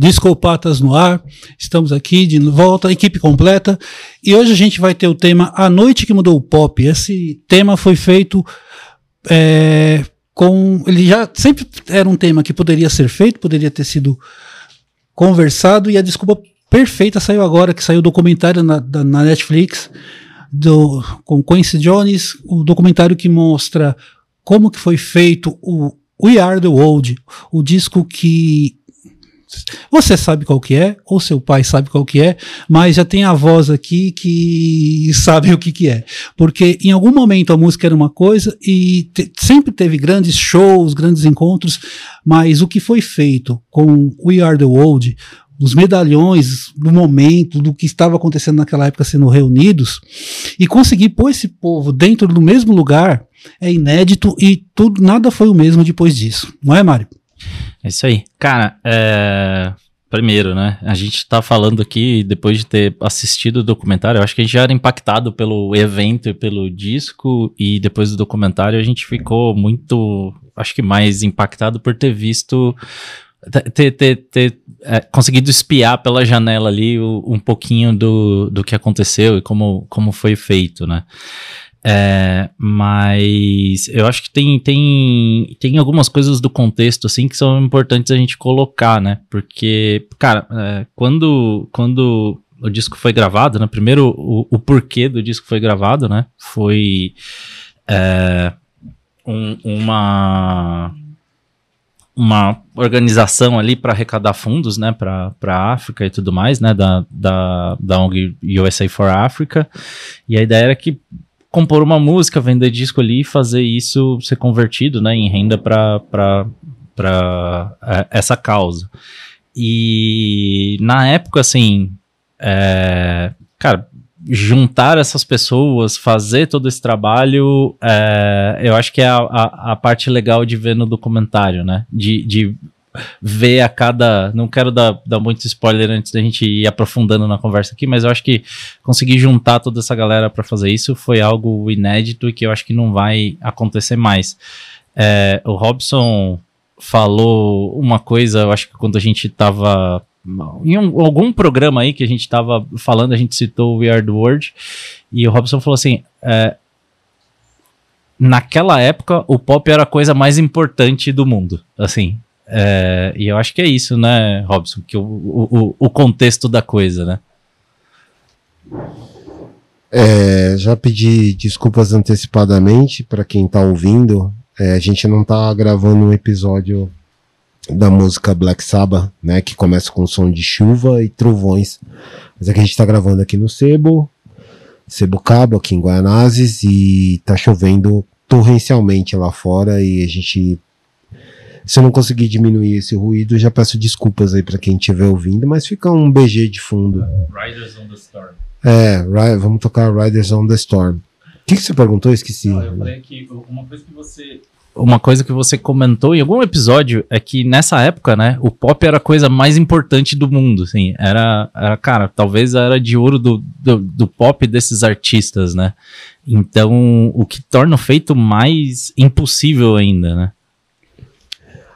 Discopatas no ar. Estamos aqui de volta, equipe completa. E hoje a gente vai ter o tema A Noite que Mudou o Pop. Esse tema foi feito é, com. Ele já sempre era um tema que poderia ser feito, poderia ter sido conversado, e a desculpa perfeita saiu agora, que saiu o documentário na, da, na Netflix do, com Quincy Jones, o documentário que mostra como que foi feito o We Are The World, o disco que você sabe qual que é, ou seu pai sabe qual que é, mas já tem a voz aqui que sabe o que que é. Porque em algum momento a música era uma coisa e te, sempre teve grandes shows, grandes encontros, mas o que foi feito com We Are The World, os medalhões do momento, do que estava acontecendo naquela época sendo reunidos, e conseguir pôr esse povo dentro do mesmo lugar é inédito e tudo, nada foi o mesmo depois disso. Não é, Mário? É isso aí. Cara, é... primeiro, né? A gente tá falando aqui, depois de ter assistido o documentário, eu acho que a gente já era impactado pelo evento e pelo disco, e depois do documentário a gente ficou muito, acho que mais impactado por ter visto ter, ter, ter é, conseguido espiar pela janela ali o, um pouquinho do, do que aconteceu e como, como foi feito, né? É, mas eu acho que tem, tem, tem algumas coisas do contexto assim que são importantes a gente colocar, né? Porque, cara, é, quando, quando o disco foi gravado, né? Primeiro, o, o porquê do disco foi gravado, né? Foi é, um, uma uma organização ali para arrecadar fundos, né, para a África e tudo mais, né, da, da, da ONG USA for Africa. E a ideia era que compor uma música, vender disco ali e fazer isso ser convertido, né, em renda para é, essa causa. E na época, assim, é, cara, juntar essas pessoas, fazer todo esse trabalho, é, eu acho que é a, a, a, parte legal de ver no documentário, né? De, de ver a cada. Não quero dar, dar muito spoiler antes da gente ir aprofundando na conversa aqui, mas eu acho que conseguir juntar toda essa galera para fazer isso foi algo inédito e que eu acho que não vai acontecer mais. É, o Robson falou uma coisa, eu acho que quando a gente estava em um, algum programa aí que a gente estava falando, a gente citou o We Are the World, e o Robson falou assim: é, naquela época o pop era a coisa mais importante do mundo, assim. É, e eu acho que é isso, né, Robson? Que o, o, o contexto da coisa, né? É, já pedi desculpas antecipadamente para quem está ouvindo. É, a gente não está gravando um episódio da música Black Sabbath, né, que começa com som de chuva e trovões. Mas é que a gente tá gravando aqui no Sebo, Sebo Cabo, aqui em Guaianazes, e tá chovendo torrencialmente lá fora e a gente se eu não conseguir diminuir esse ruído, já peço desculpas aí para quem estiver ouvindo, mas fica um BG de fundo. Riders on the Storm. É, vamos tocar Riders on the Storm. O que, que você perguntou? Eu esqueci. Não, eu falei que uma coisa que você uma coisa que você comentou em algum episódio é que nessa época, né, o pop era a coisa mais importante do mundo, assim, era, era cara, talvez era de ouro do, do, do pop desses artistas, né, então o que torna o feito mais impossível ainda, né.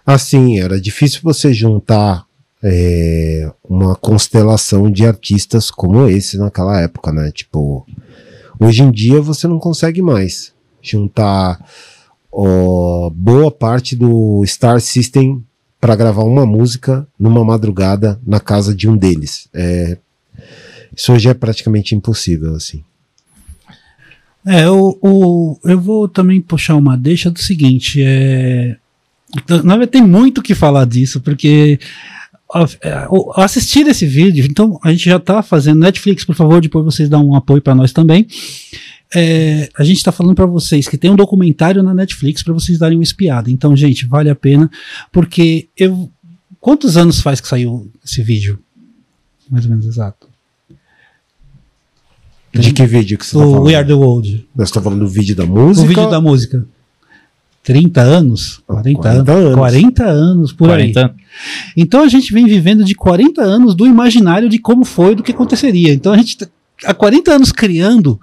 Assim, era difícil você juntar é, uma constelação de artistas como esse naquela época, né, tipo, hoje em dia você não consegue mais juntar ó, boa parte do Star System para gravar uma música numa madrugada na casa de um deles. É, isso hoje é praticamente impossível, assim. É, o, eu vou também puxar uma deixa do seguinte, é, na verdade tem muito que falar disso, porque é, assistir esse vídeo, então a gente já está fazendo Netflix, por favor, depois vocês dão um apoio para nós também é, a gente está falando para vocês que tem um documentário na Netflix para vocês darem uma espiada. Então, gente, vale a pena, porque eu. Quantos anos faz que saiu esse vídeo? Mais ou menos exato. De que vídeo que você está falando? We Are the World. Nós estamos falando do vídeo da música? O vídeo da música. 30 anos? 40, 40 anos. 40 anos, por 40. aí. Então a gente vem vivendo de 40 anos do imaginário de como foi, do que aconteceria. Então a gente há 40 anos criando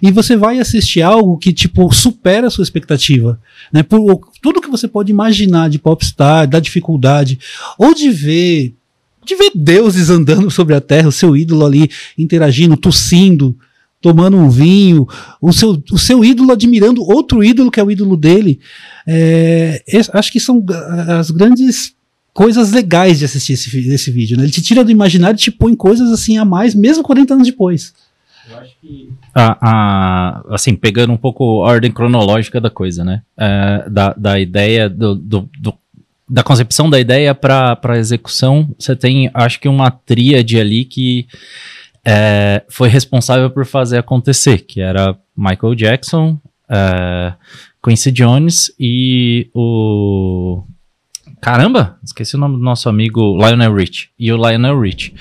e você vai assistir algo que tipo supera a sua expectativa, né? Por tudo que você pode imaginar de popstar, da dificuldade ou de ver de ver deuses andando sobre a terra, o seu ídolo ali interagindo, tossindo, tomando um vinho, o seu, o seu ídolo admirando outro ídolo que é o ídolo dele. É, acho que são as grandes coisas legais de assistir esse, esse vídeo. Né? Ele te tira do imaginário e te põe coisas assim a mais, mesmo 40 anos depois. Eu acho que. A, a, assim, pegando um pouco a ordem cronológica da coisa, né? É, da, da ideia, do, do, do da concepção da ideia para a execução, você tem, acho que, uma tríade ali que é, foi responsável por fazer acontecer, que era Michael Jackson, é, Quincy Jones e o. Caramba, esqueci o nome do nosso amigo Lionel Rich. E o Lionel Rich.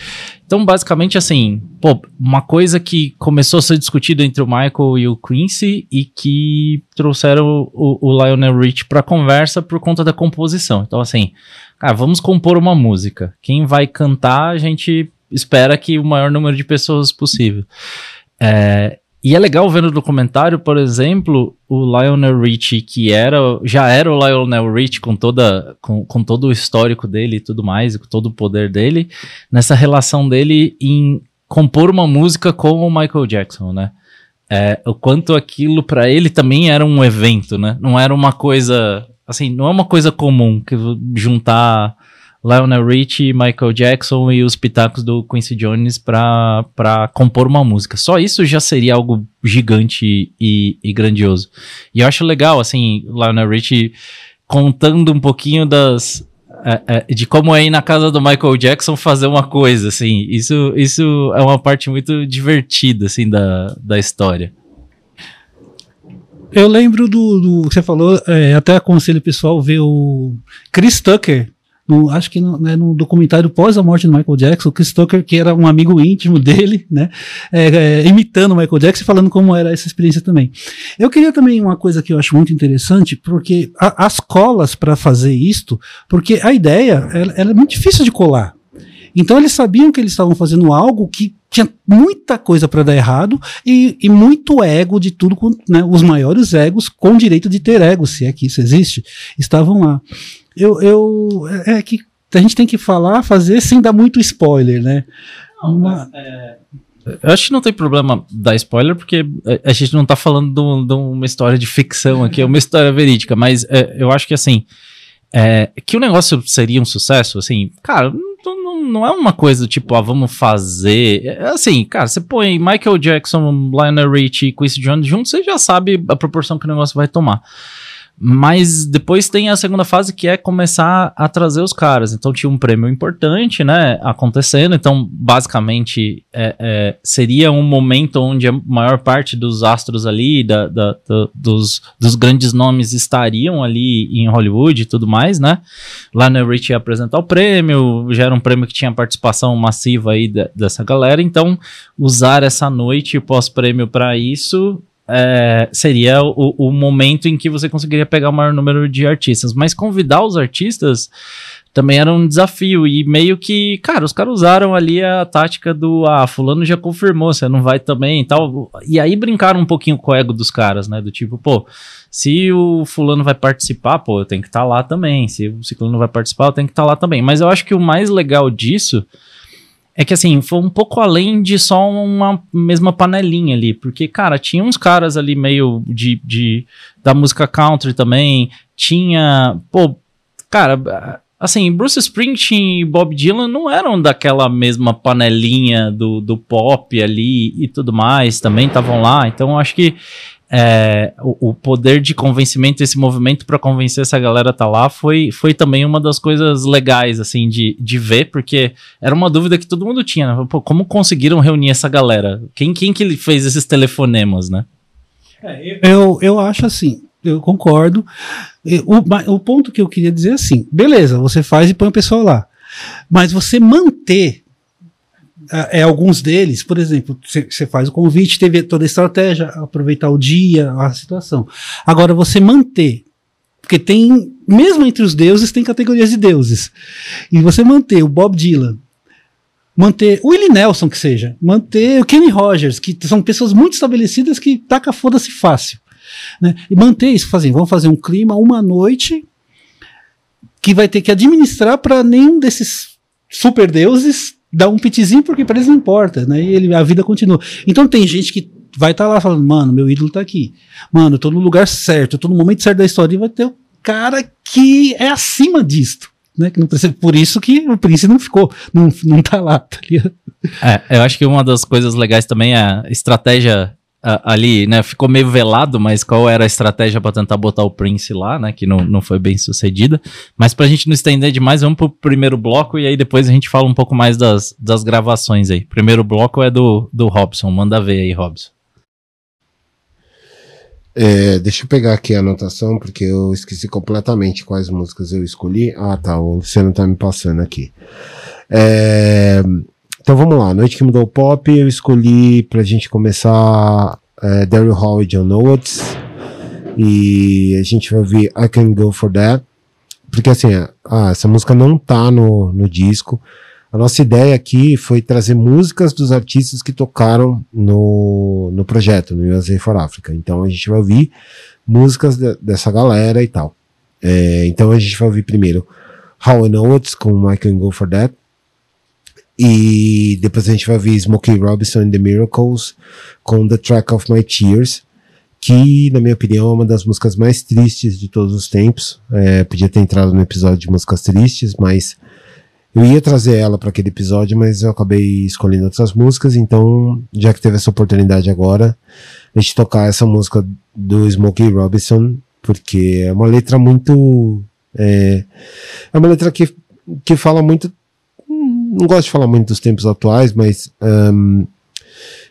Então, basicamente, assim, pô, uma coisa que começou a ser discutida entre o Michael e o Quincy e que trouxeram o, o Lionel Rich pra conversa por conta da composição. Então, assim, cara, vamos compor uma música. Quem vai cantar, a gente espera que o maior número de pessoas possível. É, e é legal ver no documentário, por exemplo, o Lionel Richie, que era, já era o Lionel Richie com, toda, com, com todo o histórico dele e tudo mais, com todo o poder dele, nessa relação dele em compor uma música com o Michael Jackson, né? É, o quanto aquilo para ele também era um evento, né? Não era uma coisa, assim, não é uma coisa comum que juntar Lionel Richie, Michael Jackson e os pitacos do Quincy Jones para compor uma música. Só isso já seria algo gigante e, e grandioso. E eu acho legal, assim, Lionel Richie contando um pouquinho das, é, é, de como é ir na casa do Michael Jackson fazer uma coisa, assim. Isso, isso é uma parte muito divertida, assim, da, da história. Eu lembro do, do que você falou, é, até aconselho o pessoal ver o Chris Tucker, no, acho que no, né, no, documentário pós a morte do Michael Jackson, o Chris Tucker, que era um amigo íntimo dele, né, é, é, imitando o Michael Jackson e falando como era essa experiência também. Eu queria também uma coisa que eu acho muito interessante, porque a, as colas para fazer isto, porque a ideia ela, ela é muito difícil de colar. Então eles sabiam que eles estavam fazendo algo que tinha muita coisa para dar errado e, e, muito ego de tudo, né, os maiores egos com direito de ter ego, se é que isso existe, estavam lá eu, eu é, é que a gente tem que falar, fazer sem dar muito spoiler, né? Não, Uma... é, eu acho que não tem problema dar spoiler, porque a gente não tá falando de, uma história de ficção aqui, é uma história verídica, mas é, eu acho que assim, é, que o negócio seria um sucesso, assim, cara, não, não, não é uma coisa tipo, ah, vamos fazer. É, assim, cara, você põe Michael Jackson, Lionel Richie e Quincy Jones juntos, você já sabe a proporção que o negócio vai tomar. Mas depois tem a segunda fase que é começar a trazer os caras. Então tinha um prêmio importante, né, acontecendo. Então, basicamente, é, é, seria um momento onde a maior parte dos astros ali, da, da, da, dos, dos grandes nomes estariam ali em Hollywood e tudo mais, né? Lá no Rich ia apresentar o prêmio, já era um prêmio que tinha participação massiva aí de, dessa galera. Então, usar essa noite pós-prêmio para isso é, seria o, o, momento em que você conseguiria pegar o maior número de artistas. Mas convidar os artistas também era um desafio. E meio que, cara, os caras usaram ali a tática do ah, fulano já confirmou, você não vai também e tal. E aí brincaram um pouquinho com o ego dos caras, né? Do tipo, pô, se o fulano vai participar, pô, eu tenho que estar tá lá também. Se o ciclano vai participar, eu tenho que estar tá lá também. Mas eu acho que o mais legal disso é que assim, foi um pouco além de só uma mesma panelinha ali, porque, cara, tinha uns caras ali meio de, de da música country também, tinha, pô, cara, assim, Bruce Springsteen e Bob Dylan não eram daquela mesma panelinha do, do pop ali e tudo mais, também estavam lá, então acho que é, o, o, poder de convencimento, esse movimento para convencer essa galera a tá lá, foi, foi também uma das coisas legais, assim, de, de ver, porque era uma dúvida que todo mundo tinha, né? Pô, como conseguiram reunir essa galera? Quem, quem que fez esses telefonemas, né? É, eu, eu acho assim, eu concordo. O, o ponto que eu queria dizer é assim, beleza, você faz e põe o pessoal lá. Mas você manter é, alguns deles, por exemplo, você faz o convite, teve toda a estratégia, aproveitar o dia, a situação. Agora, você manter, porque tem, mesmo entre os deuses, tem categorias de deuses. E você manter o Bob Dylan, manter o Willie Nelson, que seja, manter o Kenny Rogers, que são pessoas muito estabelecidas que taca foda-se fácil. Né? E manter isso, fazer, vamos fazer um clima, uma noite, que vai ter que administrar para nenhum desses super deuses, dá um pitizinho porque para eles não importa, né? E ele, a vida continua. Então tem gente que vai estar tá lá falando, mano, meu ídolo tá aqui. Mano, eu tô no lugar certo, eu tô no momento certo da história e vai ter o cara que é acima disto. Né, que não precisa, por isso que o príncipe não ficou, não, não tá lá, tá ligado? É, eu acho que uma das coisas legais também é a estratégia ali, né? Ficou meio velado, mas qual era a estratégia para tentar botar o Prince lá, né? Que não, não foi bem sucedida. Mas pra gente não estender demais, vamos pro primeiro bloco e aí depois a gente fala um pouco mais das, das gravações aí. Primeiro bloco é do, do Robson, manda ver aí, Robson. É, deixa eu pegar aqui a anotação, porque eu esqueci completamente quais músicas eu escolhi. Ah, tá, o Luciano tá me passando aqui. É, então vamos lá, Noite que Mudou o Pop, eu escolhi pra gente começar é, Daryl Hall e John Oates. E a gente vai ouvir I Can Go For That. Porque assim, ah, essa música não tá no, no disco. A nossa ideia aqui foi trazer músicas dos artistas que tocaram no, no projeto, no USA for Africa. Então a gente vai ouvir músicas de, dessa galera e tal. É, então a gente vai ouvir primeiro How I Oates com I Can Go For That. E depois a gente vai ver Smokey Robinson and the Miracles com The Track of My Tears, que, na minha opinião, é uma das músicas mais tristes de todos os tempos. É, podia ter entrado no episódio de músicas tristes, mas eu ia trazer ela para aquele episódio, mas eu acabei escolhendo outras músicas, então, já que teve essa oportunidade agora, a gente tocar essa música do Smokey Robinson, porque é uma letra muito. É, é uma letra que, que fala muito não gosto de falar muito dos tempos atuais, mas um,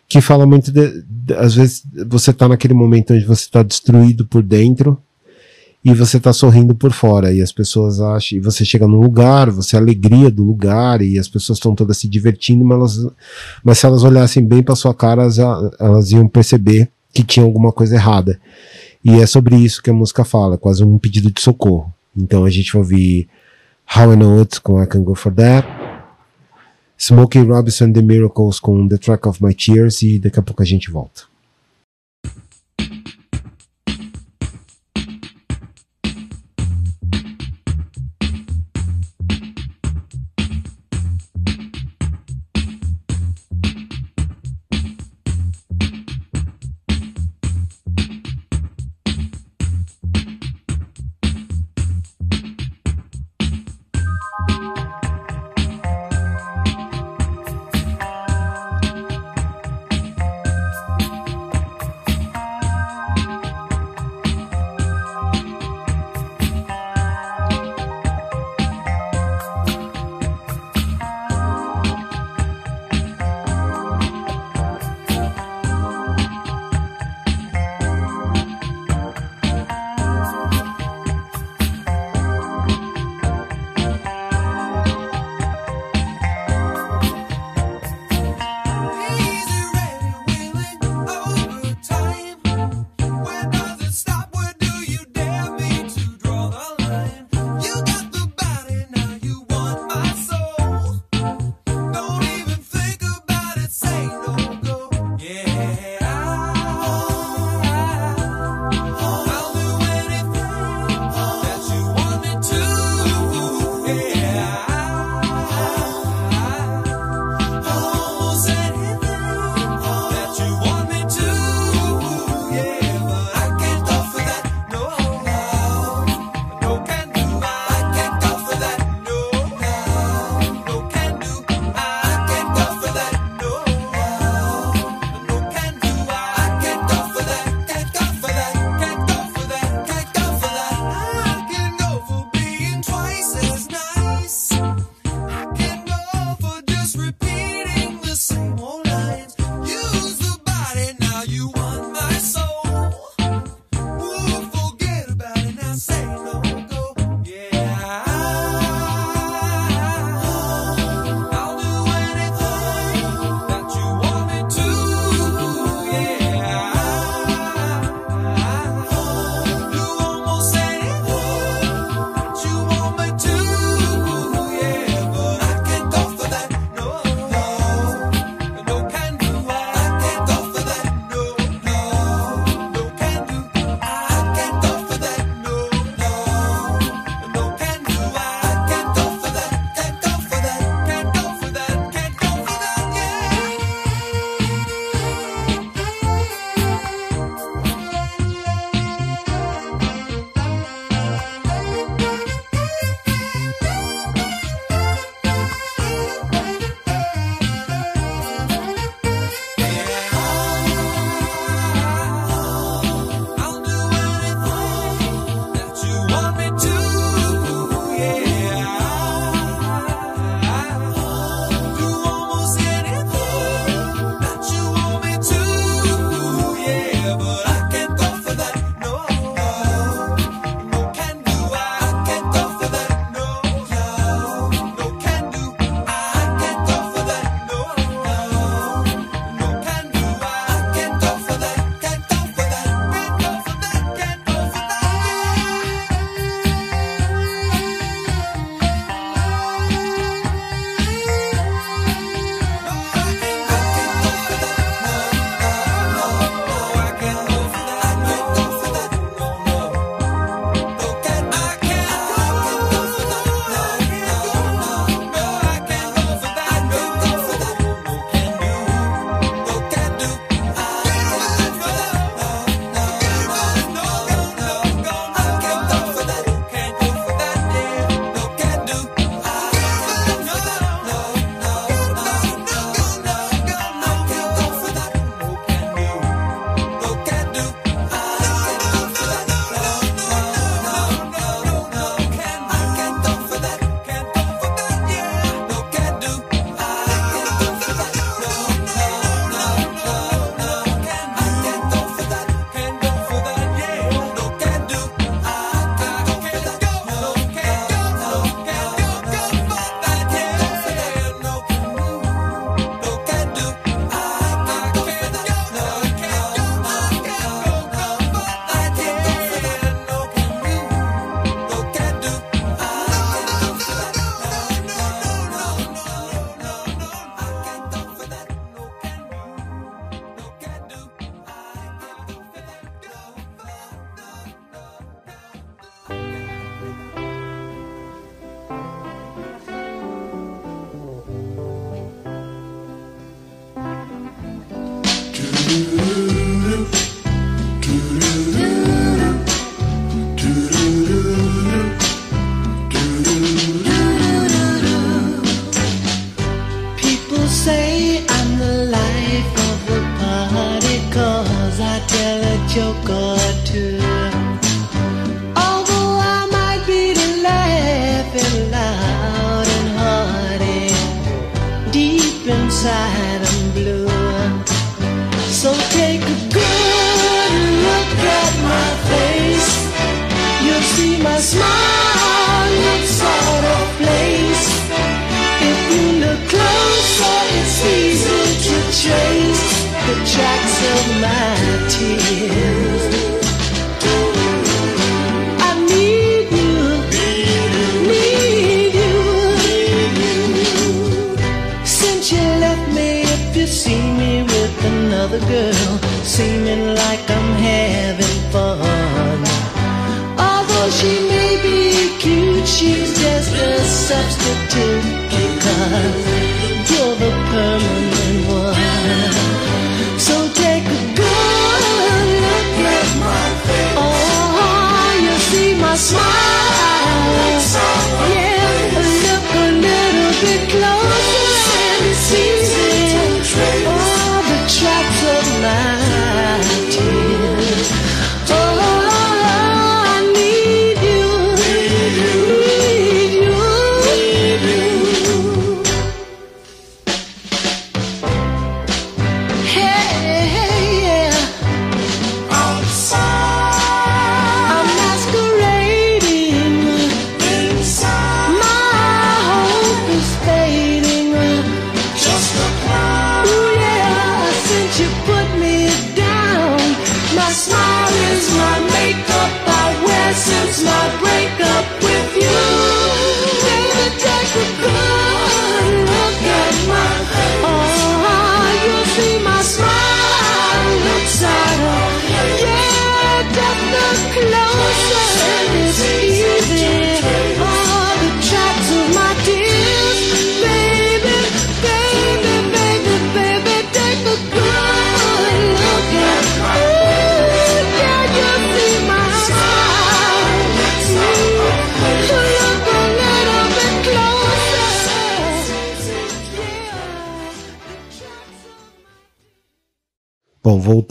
que fala muito de, de, às vezes você está naquele momento onde você está destruído por dentro e você está sorrindo por fora e as pessoas acham, e você chega num lugar, você é a alegria do lugar e as pessoas estão todas se divertindo, mas, elas, mas se elas olhassem bem para sua cara, elas, elas iam perceber que tinha alguma coisa errada. E é sobre isso que a música fala, quase um pedido de socorro. Então a gente vai ouvir How I Know It com I Can Go For That, Smokey Robinson The Miracles com The Track of My Tears e daqui a pouco a gente volta.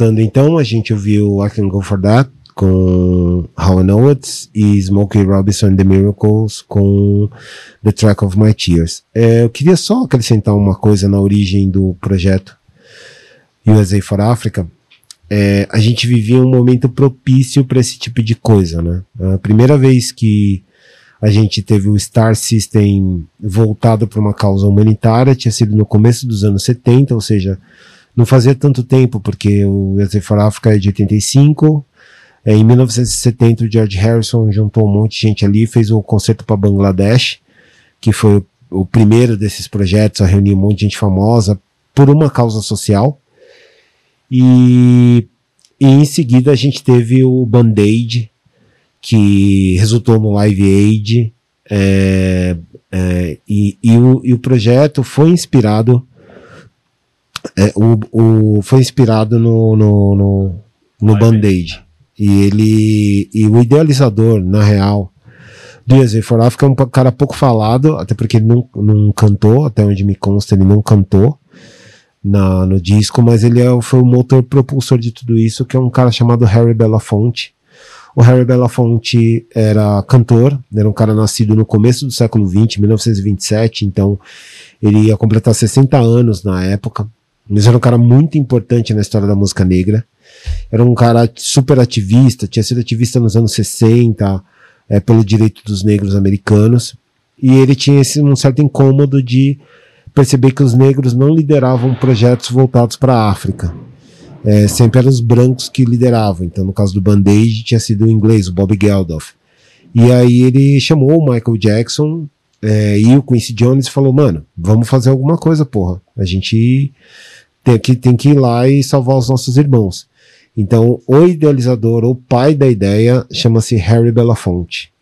Voltando então, a gente ouviu I Can Go For That com How I Know It e Smokey Robinson and The Miracles com The Track of My Tears. É, eu queria só acrescentar uma coisa na origem do projeto USA for Africa. É, a gente vivia um momento propício para esse tipo de coisa, né? A primeira vez que a gente teve o Star System voltado para uma causa humanitária tinha sido no começo dos anos 70, ou seja, não fazia tanto tempo, porque o USA for Africa é de 85. É, em 1970, o George Harrison juntou um monte de gente ali, fez o concerto para Bangladesh, que foi o, o primeiro desses projetos a reunir um monte de gente famosa por uma causa social. E, e em seguida a gente teve o Band-Aid, que resultou no Live Aid. é, é, e, e, o, e o projeto foi inspirado é, o, o, foi inspirado no, no, no, no Band-Aid. E ele. E o idealizador, na real, do USA for Africa é um cara pouco falado, até porque ele não, não cantou, até onde me consta, ele não cantou na, no disco, mas ele é, foi o motor propulsor de tudo isso, que é um cara chamado Harry Belafonte. O Harry Belafonte era cantor, era um cara nascido no começo do século XX, 1927, então ele ia completar 60 anos na época. Mas era um cara muito importante na história da música negra. Era um cara super ativista, tinha sido ativista nos anos 60, é, pelo direito dos negros americanos. E ele tinha esse, um certo incômodo de perceber que os negros não lideravam projetos voltados para a África. É, sempre eram os brancos que lideravam. Então, no caso do Band-Aid, tinha sido o inglês, o Bob Geldof. E aí ele chamou o Michael Jackson é, e o Quincy Jones e falou, mano, vamos fazer alguma coisa, porra. A gente tem que, tem que ir lá e salvar os nossos irmãos. Então, o idealizador, o pai da ideia, chama-se Harry Belafonte.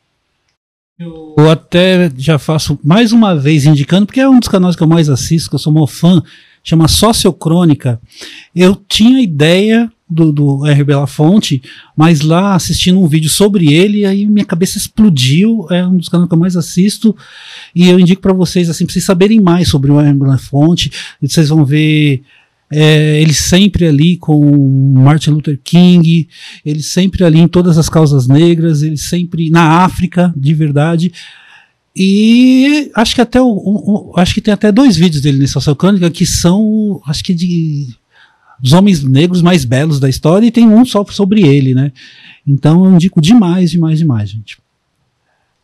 Eu até já faço mais uma vez indicando, porque é um dos canais que eu mais assisto, que eu sou mó fã, chama Sociocrônica. Eu tinha ideia do, do. Belafonte, mas lá assistindo um vídeo sobre ele, aí minha cabeça explodiu. É um dos canais que eu mais assisto. E eu indico para vocês, assim, pra vocês saberem mais sobre o R. Belafonte. Vocês vão ver é, ele sempre ali com Martin Luther King, ele sempre ali em todas as causas negras, ele sempre na África, de verdade. E acho que até o, o- acho que tem até dois vídeos dele nessa Social Crônica que são, acho que de dos homens negros mais belos da história e tem um só sobre ele, né? Então eu indico demais, demais, demais, gente.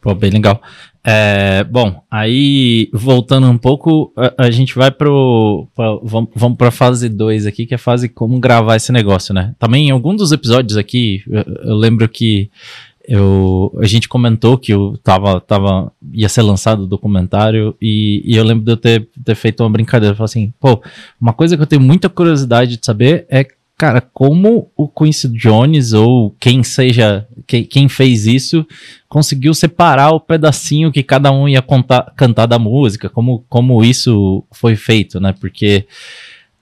Pô, bem legal. É, bom, aí voltando um pouco, a, a gente vai pro. pra- vamos, vamos pra fase 2 aqui, que é a fase como gravar esse negócio, né? Também em algum dos episódios aqui, eu, eu lembro que eu, a gente comentou que eu tava, tava, ia ser lançado o documentário e, e eu lembro de eu ter, ter feito uma brincadeira. Eu falei assim, pô, uma coisa que eu tenho muita curiosidade de saber é, cara, como o Quincy Jones ou quem seja, quem, quem fez isso conseguiu separar o pedacinho que cada um ia contar, cantar da música, como, como isso foi feito, né? Porque,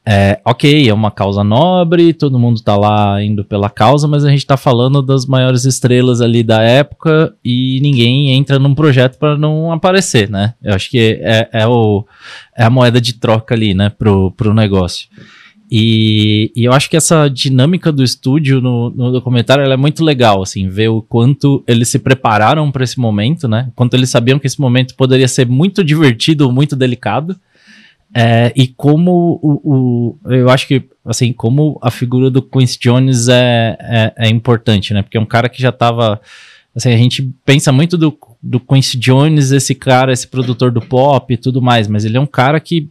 é, ok, é uma causa nobre, todo mundo tá lá indo pela causa, mas a gente tá falando das maiores estrelas ali da época e ninguém entra num projeto para não aparecer, né? Eu acho que é, é, o, é a moeda de troca ali, né, pro, pro negócio. E, e eu acho que essa dinâmica do estúdio no, no documentário é muito legal, assim, ver o quanto eles se prepararam para esse momento, né? Quanto eles sabiam que esse momento poderia ser muito divertido, muito delicado. É, e como o, o- Eu acho que, assim, como a figura do Quincy Jones é, é, é importante, né? Porque é um cara que já tava. Assim, a gente pensa muito do, do Quincy Jones, esse cara, esse produtor do pop e tudo mais, mas ele é um cara que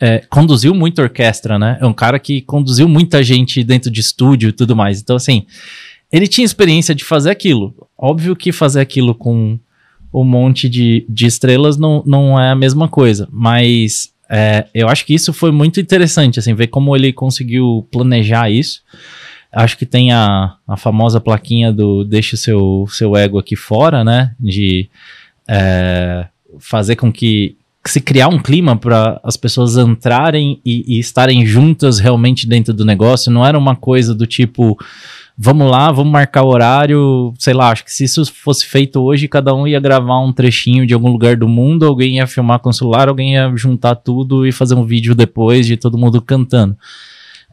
é, conduziu muita orquestra, né? É um cara que conduziu muita gente dentro de estúdio e tudo mais. Então, assim, ele tinha experiência de fazer aquilo. Óbvio que fazer aquilo com um monte de, de estrelas não, não é a mesma coisa, mas é, eu acho que isso foi muito interessante, assim, ver como ele conseguiu planejar isso. Acho que tem a, a famosa plaquinha do deixa o seu, seu ego aqui fora, né? De é, fazer com que, se criar um clima para as pessoas entrarem e, e estarem juntas realmente dentro do negócio. Não era uma coisa do tipo, vamos lá, vamos marcar o horário. Sei lá, acho que se isso fosse feito hoje, cada um ia gravar um trechinho de algum lugar do mundo, alguém ia filmar com o celular, alguém ia juntar tudo e fazer um vídeo depois de todo mundo cantando.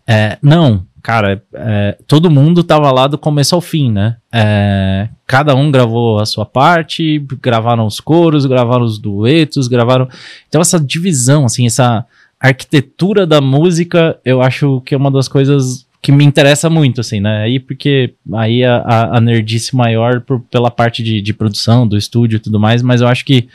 É, não, cara, é, todo mundo tava lá do começo ao fim, né? É, cada um gravou a sua parte, gravaram os coros, gravaram os duetos, gravaram. Então, essa divisão, assim, essa arquitetura da música, eu acho que é uma das coisas que me interessa muito, assim, né? Aí, porque aí a, a, nerdice maior por- pela parte de, de produção, do estúdio e tudo mais, mas eu acho que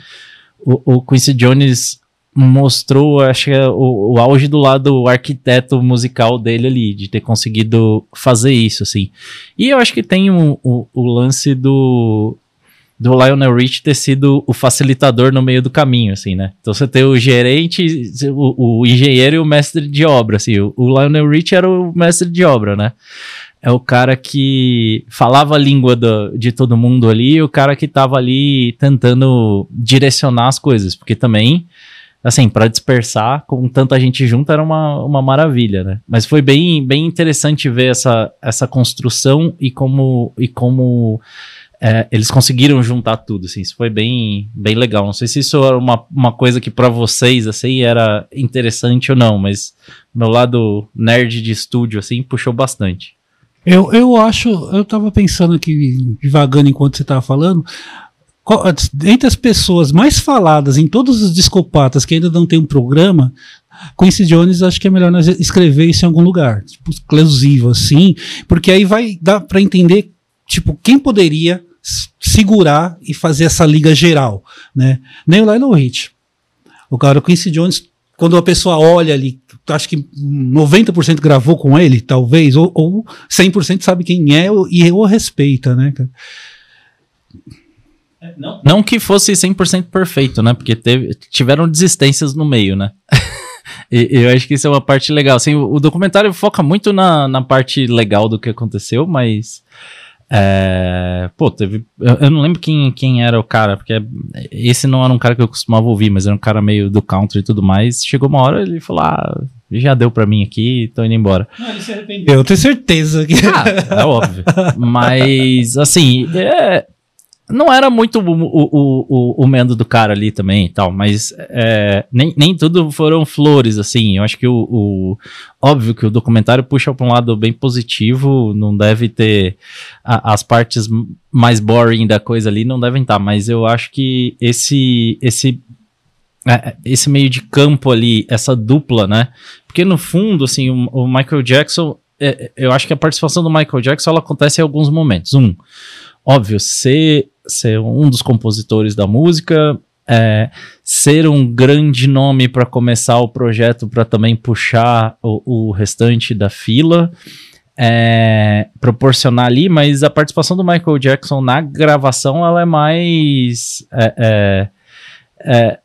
o, o Quincy Jones mostrou, acho que é o, o auge do lado arquiteto musical dele ali, de ter conseguido fazer isso, assim. E eu acho que tem o, o, o lance do, do Lionel Rich ter sido o facilitador no meio do caminho, assim, né? Então você tem o gerente, o, o engenheiro e o mestre de obra, assim. O, o Lionel Rich era o mestre de obra, né? É o cara que falava a língua do- de todo mundo ali, e o cara que tava ali tentando direcionar as coisas, porque também assim, para dispersar com tanta gente junto era uma, uma maravilha, né? Mas foi bem, bem interessante ver essa, essa construção e como, e como é, eles conseguiram juntar tudo, assim, isso foi bem, bem legal. Não sei se isso era uma, uma coisa que para vocês, assim, era interessante ou não, mas meu lado nerd de estúdio, assim, puxou bastante. Eu, eu acho, eu tava pensando aqui, divagando enquanto você tava falando, entre as pessoas mais faladas em todos os discopatas que ainda não tem um programa, Quincy Jones acho que é melhor nós escrever isso em algum lugar, tipo, exclusivo assim, porque aí vai dar para entender, tipo, quem poderia segurar e fazer essa liga geral, né? Nem o Lionel Rich. O cara, o Quincy Jones, quando a pessoa olha ali, acho que 90% gravou com ele, talvez, ou, ou 100% sabe quem é e o respeita, né, cara? Não, não que fosse 100% perfeito, né? Porque teve, tiveram desistências no meio, né? e, eu acho que isso é uma parte legal. Assim, o, o documentário foca muito na, na parte legal do que aconteceu, mas. é, pô, teve. Eu, eu não lembro quem, quem era o cara, porque esse não era um cara que eu costumava ouvir, mas era um cara meio do country e tudo mais. Chegou uma hora ele falou: Ah, já deu pra mim aqui, tô indo embora. Eu tenho certeza que. Ah, é óbvio. Mas, assim, é, não era muito o, o, o, o mendo do cara ali também e tal, mas é, nem, nem tudo foram flores, assim. Eu acho que o, o. Óbvio que o documentário puxa para um lado bem positivo, não deve ter. a- as partes mais boring da coisa ali não devem estar, mas eu acho que esse. esse é, esse meio de campo ali, essa dupla, né? Porque no fundo, assim, o, o Michael Jackson, é, eu acho que a participação do Michael Jackson ela acontece em alguns momentos. Um, óbvio, ser, ser um dos compositores da música, é, ser um grande nome para começar o projeto, para também puxar o, o restante da fila, é, proporcionar ali, mas a participação do Michael Jackson na gravação ela é mais. é, é, é,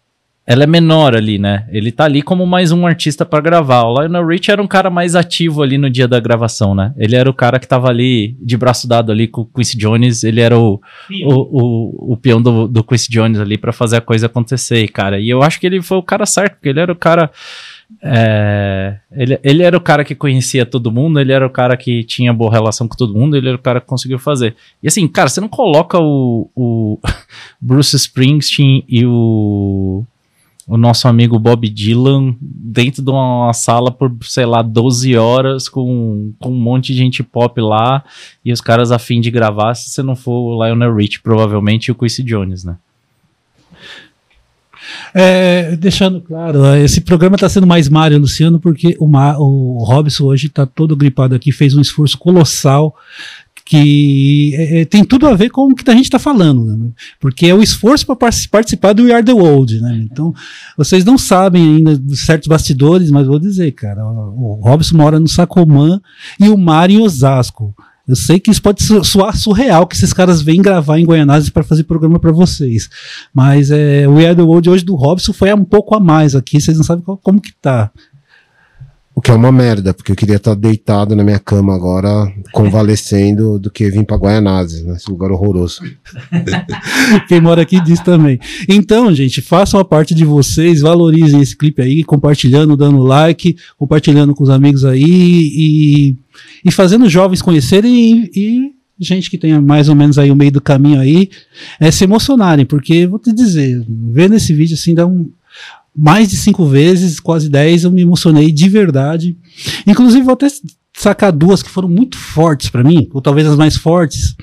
ela é menor ali, né? Ele tá ali como mais um artista para gravar. O Lionel Rich era um cara mais ativo ali no dia da gravação, né? Ele era o cara que tava ali de braço dado ali com o Quincy Jones. Ele era o, o, o, o peão do, do Quincy Jones ali para fazer a coisa acontecer, cara. E eu acho que ele foi o cara certo, porque ele era o cara. é, ele, ele era o cara que conhecia todo mundo, ele era o cara que tinha boa relação com todo mundo, ele era o cara que conseguiu fazer. E assim, cara, você não coloca o, o Bruce Springsteen e o, o nosso amigo Bob Dylan dentro de uma sala por, sei lá, 12 horas com, com um monte de gente pop lá e os caras a fim de gravar, se você não for o Lionel Rich, provavelmente, e o Quincy Jones, né? É, deixando claro, é, esse programa está sendo mais Mário Luciano, porque o, Ma- o Robson hoje está todo gripado aqui, fez um esforço colossal que é, é, tem tudo a ver com o que a gente está falando, né? porque é o esforço para participar do We Are the World. Né? Então, vocês não sabem ainda certos bastidores, mas vou dizer, cara, o, Robson mora no Sacomã e o Mário em Osasco. Eu sei que isso pode so- soar surreal que esses caras vêm gravar em Goianazes para fazer programa para vocês. Mas é, o We Are the World hoje do Robson foi um pouco a mais aqui, vocês não sabem como que tá. O que é uma merda, porque eu queria estar deitado na minha cama agora, convalescendo, do que vir pra Guaianazes, né? Esse lugar horroroso. Quem mora aqui diz também. Então, gente, façam a parte de vocês, valorizem esse clipe aí, compartilhando, dando like, compartilhando com os amigos aí e, e fazendo jovens conhecerem e, e gente que tenha mais ou menos aí o meio do caminho aí, é, se emocionarem, porque vou te dizer, vendo esse vídeo assim, dá um mais de cinco vezes, quase dez, eu me emocionei de verdade. Inclusive, vou até sacar duas que foram muito fortes pra mim, ou talvez as mais fortes.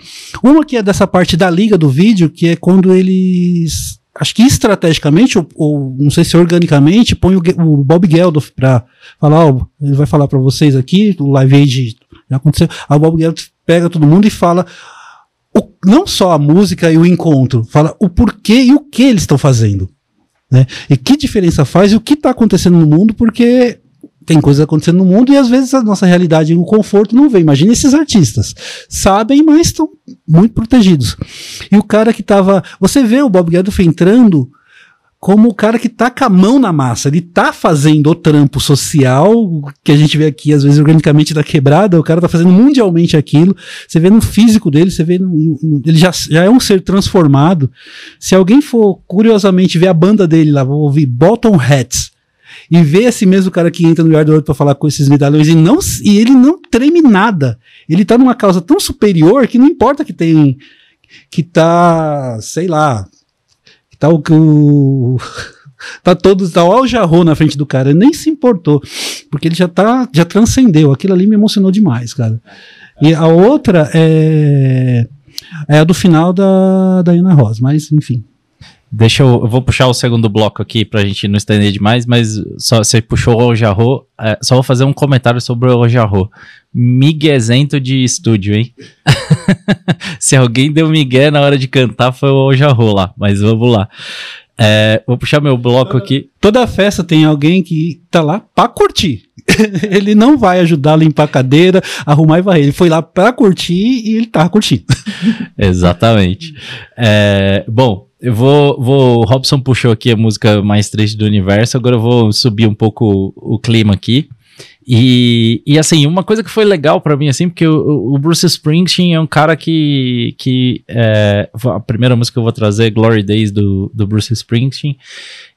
Uma que é dessa parte da liga do vídeo, que é quando eles, acho que estrategicamente, ou, ou não sei se organicamente, põe o, o Bob Geldof pra falar, ó, ele vai falar pra vocês aqui, o Live Aid já aconteceu, aí o Bob Geldof pega todo mundo e fala o- não só a música e o encontro, fala o porquê e o que eles estão fazendo. Né? E que diferença faz e o que está acontecendo no mundo, porque tem coisas acontecendo no mundo e às vezes a nossa realidade e o conforto não vem. Imagina esses artistas. Sabem, mas estão muito protegidos. E o cara que tava. Você vê o Bob Geldof entrando como o cara que tá com a mão na massa. Ele tá fazendo o trampo social, que a gente vê aqui, às vezes, organicamente da quebrada, o cara tá fazendo mundialmente aquilo. Você vê no físico dele, você vê. No, ele já, já é um ser transformado. Se alguém for curiosamente ver a banda dele lá, vou ouvir Bottom Hats. E ver esse mesmo cara que entra no outro pra falar com esses medalhões e, não, e ele não treme nada. Ele tá numa causa tão superior que não importa que tem. Que tá, sei lá. Tá o que o. Tá todos, tá o Jarreau na frente do cara, ele nem se importou, porque ele já tá, já transcendeu, aquilo ali me emocionou demais, cara. E a outra é, é a do final da, da Ana Rosa, mas enfim. Deixa eu, eu vou puxar o segundo bloco aqui pra gente não estender demais, mas só você puxou o Jarro, é, só vou fazer um comentário sobre o Jarro. Miguezento de estúdio, hein? Se alguém deu migué na hora de cantar foi o Jarro lá, mas vamos lá. É, vou puxar meu bloco aqui. Toda festa tem alguém que tá lá pra curtir. ele não vai ajudar a limpar a cadeira, arrumar e varrer. Ele foi lá pra curtir e ele tava curtindo. Exatamente. É, bom, eu vou, vou. Robson puxou aqui a música mais triste do universo, agora eu vou subir um pouco o, o clima aqui. E, e assim, uma coisa que foi legal pra mim, assim, porque o, o Bruce Springsteen é um cara que. que é, a primeira música que eu vou trazer é Glory Days do, do Bruce Springsteen.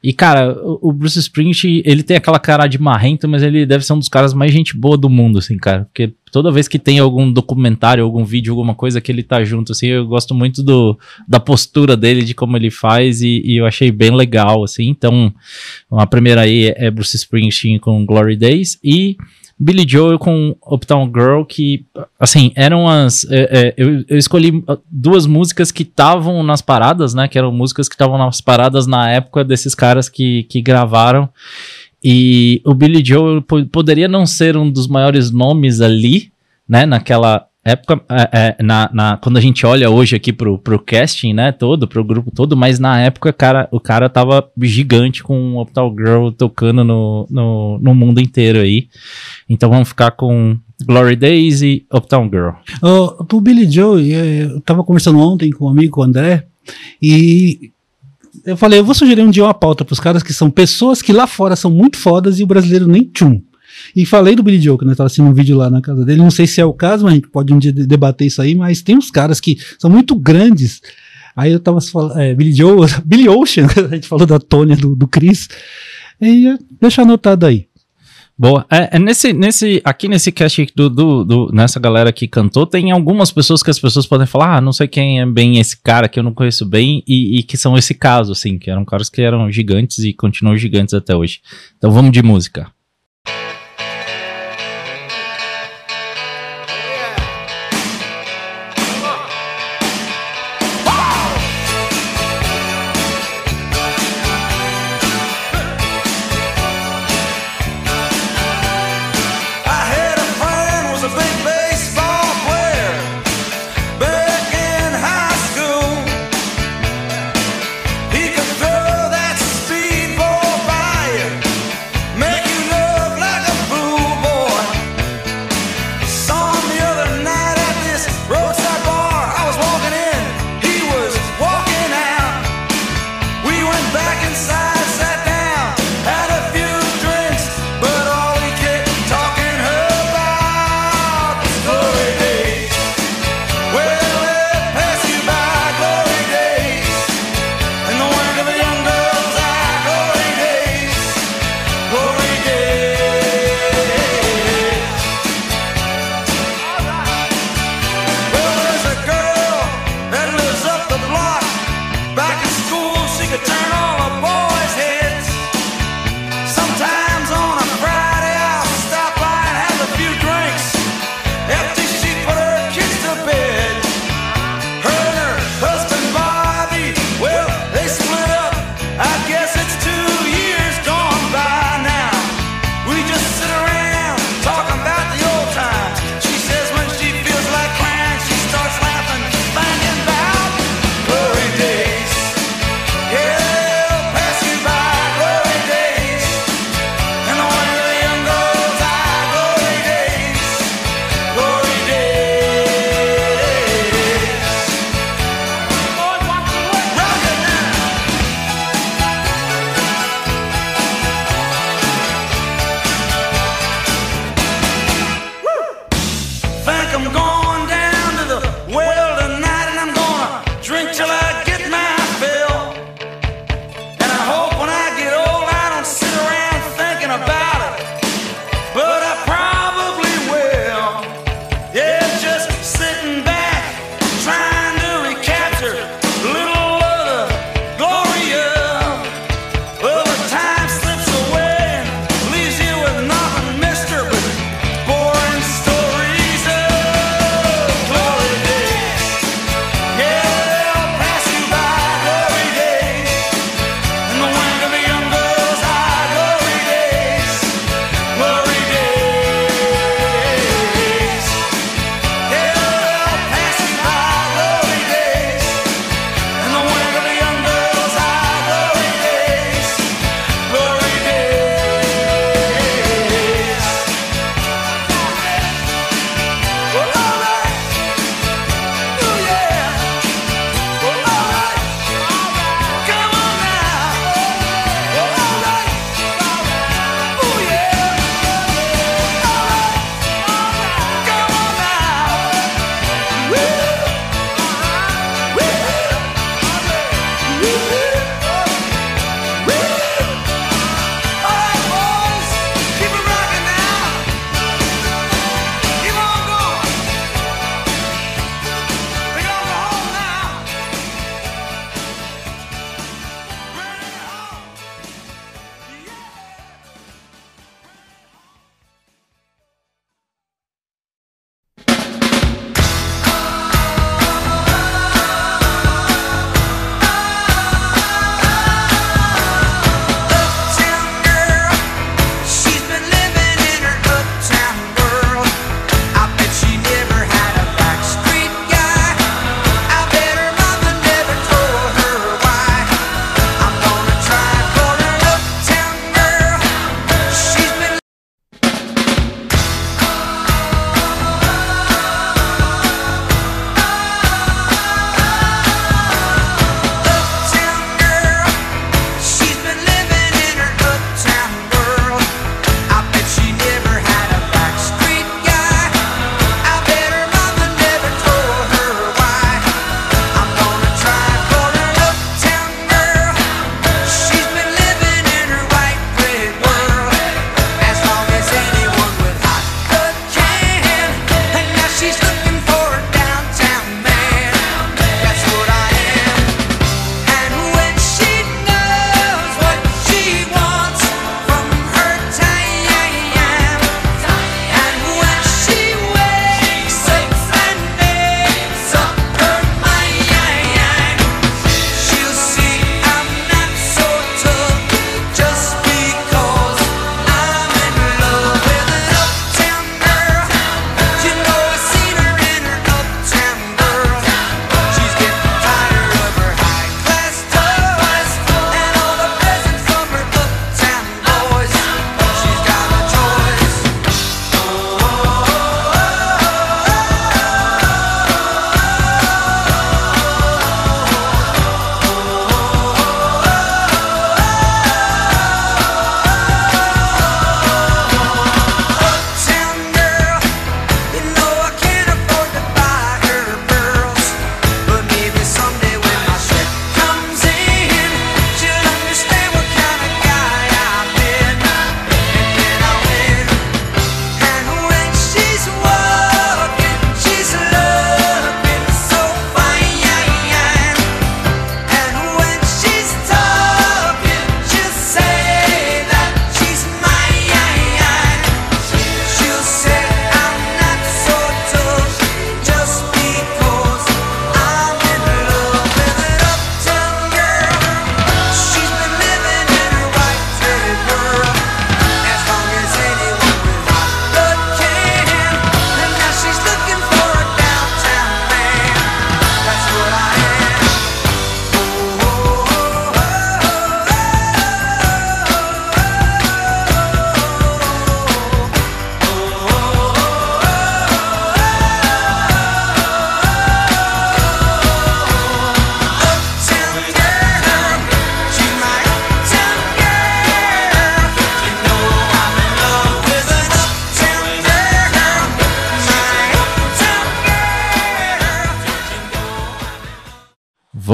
E, cara, o, o Bruce Springsteen, ele tem aquela cara de marrento, mas ele deve ser um dos caras mais gente boa do mundo, assim, cara. Porque Toda vez que tem algum documentário, algum vídeo, alguma coisa que ele tá junto, assim, eu gosto muito do, da postura dele, de como ele faz, e, e eu achei bem legal, assim. Então, a primeira aí é Bruce Springsteen com Glory Days, e Billy Joel com Uptown Girl, que, assim, eram as. é, é, eu, eu escolhi duas músicas que estavam nas paradas, né? Que eram músicas que estavam nas paradas na época desses caras que, que gravaram. E o Billy Joel po- poderia não ser um dos maiores nomes ali, né? Naquela época, é, é, na, na- quando a gente olha hoje aqui pro, pro casting, né? Todo, pro grupo todo, mas na época, cara, o cara tava gigante com o Uptown Girl tocando no, no, no mundo inteiro aí. Então vamos ficar com Glory Days e Uptown Girl. Ô, pro Billy Joe, eu tava conversando ontem com um amigo, o André, e eu falei, eu vou sugerir um dia uma pauta pros caras que são pessoas que lá fora são muito fodas e o brasileiro nem tchum. E falei do Billy Joe, que nós tava assistindo um vídeo lá na casa dele, não sei se é o caso, mas a gente pode um dia de- debater isso aí, mas tem uns caras que são muito grandes. Aí eu tava falando, é, Billy Joe, Billy Ocean, a gente falou da Tônia, do, do Chris, e deixa anotado aí. Boa. É, é nesse, nesse, aqui nesse cast do, do, do- nessa galera que cantou, tem algumas pessoas que as pessoas podem falar, ah, não sei quem é bem esse cara que eu não conheço bem, e, e que são esse caso, assim, que eram caras que eram gigantes e continuam gigantes até hoje. Então vamos de música. I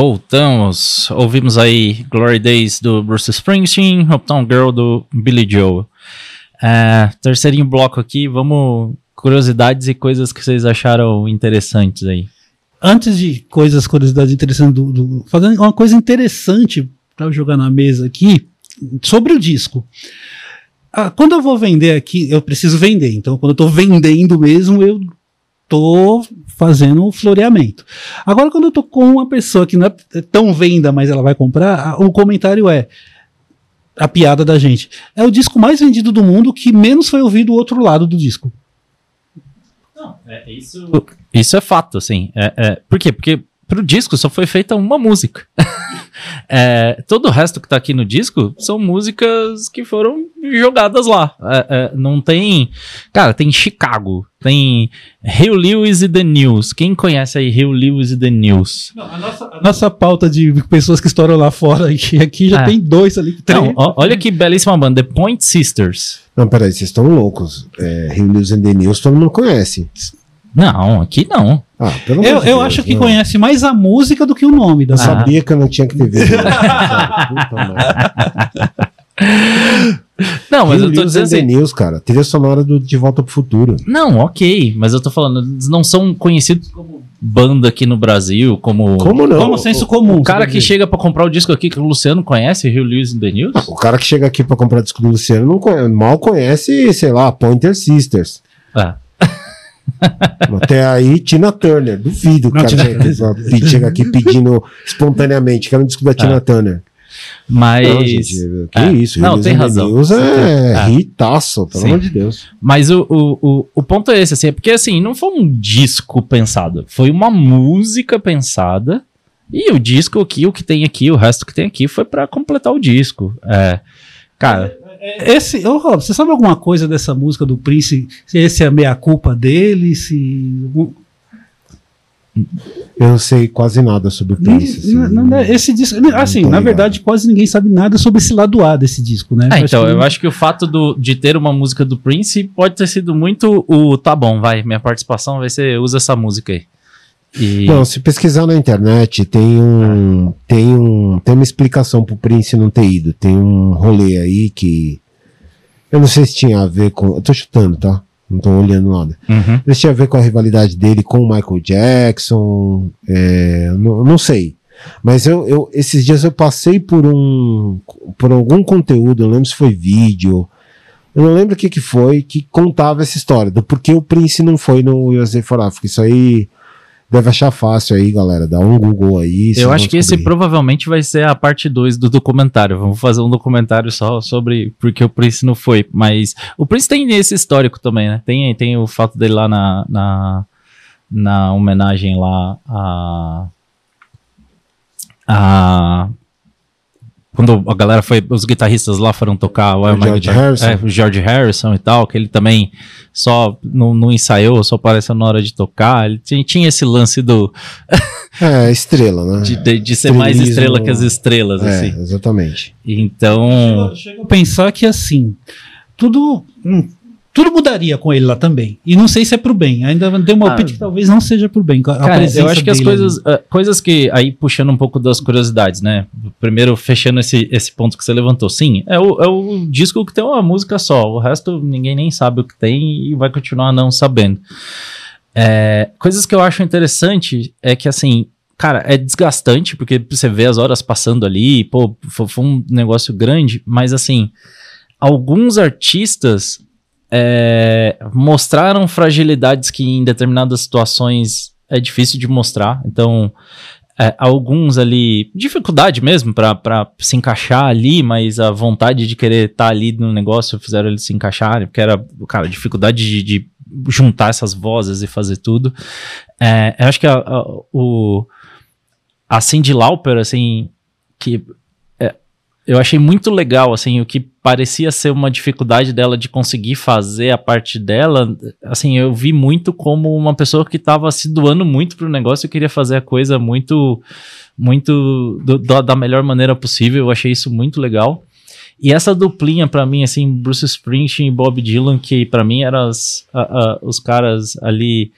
Voltamos. Ouvimos aí Glory Days do Bruce Springsteen, Uptown Girl do Billy Joel. É, terceirinho bloco aqui, vamos curiosidades e coisas que vocês acharam interessantes aí. Antes de coisas, curiosidades interessantes, do, do- fazendo uma coisa interessante para jogar na mesa aqui, sobre o disco. Ah, quando eu vou vender aqui, eu preciso vender. Então, quando eu tô vendendo mesmo, eu tô fazendo o floreamento. Agora, quando eu tô com uma pessoa que não é tão venda, mas ela vai comprar, o comentário é a piada da gente. É o disco mais vendido do mundo que menos foi ouvido o outro lado do disco. Não, é isso. Isso é fato, assim. É, é- por quê? Porque pro disco só foi feita uma música. É, todo o resto que tá aqui no disco são músicas que foram jogadas lá. É, é, não tem. Cara, tem Chicago, tem Rio Lewis e The News. Quem conhece aí Rio Lewis e The News? a, nossa, a nossa pauta de pessoas que estouram lá fora e aqui já É. tem dois ali. Três. Não, ó- olha que belíssima banda, The Point Sisters. Não, peraí, vocês estão loucos. É, Rio News and the News todo mundo conhece. Não, aqui não. Ah, pelo Eu, eu Deus, acho que não. conhece mais a música do que o nome da Eu Ah. sabia que eu não tinha que ter visto. Puta merda. Não, mas Rio eu tô News dizendo and the assim. News, cara. Trilha sonora do De Volta pro Futuro. Não, ok, mas eu tô falando, eles não são conhecidos como banda aqui no Brasil, como. Como não? Como senso comum. O cara que dizer. chega pra comprar o disco aqui, que o Luciano conhece, Rio Lewis in the News? O cara que chega aqui pra comprar disco do Luciano não conhe- mal conhece, sei lá, Pointer Sisters. Ah, Até aí, Tina Turner. Duvido Não, cara Tina- chega aqui, pedindo espontaneamente. Quero um disco da Tina Ah. Turner. mas. Não, gente, que é. isso? Não, tem razão. News é Ah. hitaço, pelo Sim. amor de Deus. Mas o, o, o, o ponto é esse, assim, é porque assim, não foi um disco pensado, foi uma música pensada. E o disco aqui, o que tem aqui, o resto que tem aqui, foi pra completar o disco. É. Cara, Esse, ô Rob, você sabe alguma coisa dessa música do Prince? Se esse é a meia-culpa dele? Se. Eu não sei quase nada sobre o Prince. assim. Não, não, esse disco. Assim, na ligado. verdade, quase ninguém sabe nada sobre esse lado A desse disco, né? É, então, que- eu acho que o fato do- de ter uma música do Prince pode ter sido muito o tá bom, vai, minha participação vai ser usa essa música aí. E Não, se pesquisar na internet, tem um, tem um, tem uma explicação pro Prince não ter ido. Tem um rolê aí que eu não sei se tinha a ver com, eu tô chutando, tá? Não tô olhando nada. Uhum. Tinha a ver com a rivalidade dele com o Michael Jackson, é, não, não sei. Mas eu, eu, esses dias eu passei por um, por algum conteúdo, eu não lembro se foi vídeo, eu não lembro o que que foi, que contava essa história, do porquê o Prince não foi no USA for Africa. Isso aí deve achar fácil aí, galera. Dá um Google aí. Eu acho que esse provavelmente vai ser a parte 2 do documentário. Vamos fazer um documentário só sobre porque o Prince não foi. Mas o Prince tem esse histórico também, né? Tem, tem o fato dele lá na, na, na homenagem lá a. a quando a galera foi, os guitarristas lá foram tocar o, O George Harrison. É, o George Harrison e tal, que ele também só não, não ensaiou, só apareceu na hora de tocar. Ele tinha, tinha esse lance do, É, estrela, né? de, de, de ser mais estrela que as estrelas, É, assim. exatamente. Então, Chega a pensar que assim, tudo. hum, tudo mudaria com ele lá também. E não sei se é pro bem. Ainda tem uma Ah. opinião que talvez não seja pro bem. cara, eu acho que as coisas, ah, coisas que, aí puxando um pouco das curiosidades, né? Primeiro, fechando esse, esse ponto que você levantou. Sim, é o, é o disco que tem uma música só. O resto ninguém nem sabe o que tem e vai continuar não sabendo. É, coisas que eu acho interessante é que, assim, cara, é desgastante, porque você vê as horas passando ali, pô, foi um negócio grande, mas, assim, alguns artistas é, mostraram fragilidades que em determinadas situações é difícil de mostrar. Então, é, alguns ali, dificuldade mesmo para se encaixar ali, mas a vontade de querer estar ali no negócio fizeram eles se encaixarem, porque era, cara, dificuldade de, de juntar essas vozes e fazer tudo. É, eu acho que a, a, o, a Cyndi Lauper, assim, que é, eu achei muito legal, assim, o que parecia ser uma dificuldade dela de conseguir fazer a parte dela, assim, eu vi muito como uma pessoa que estava se doando muito pro negócio e queria fazer a coisa muito, muito do- da- da melhor maneira possível, eu achei isso muito legal. E essa duplinha, pra mim, assim, Bruce Springsteen e Bob Dylan, que pra mim eram as- a- a- os caras ali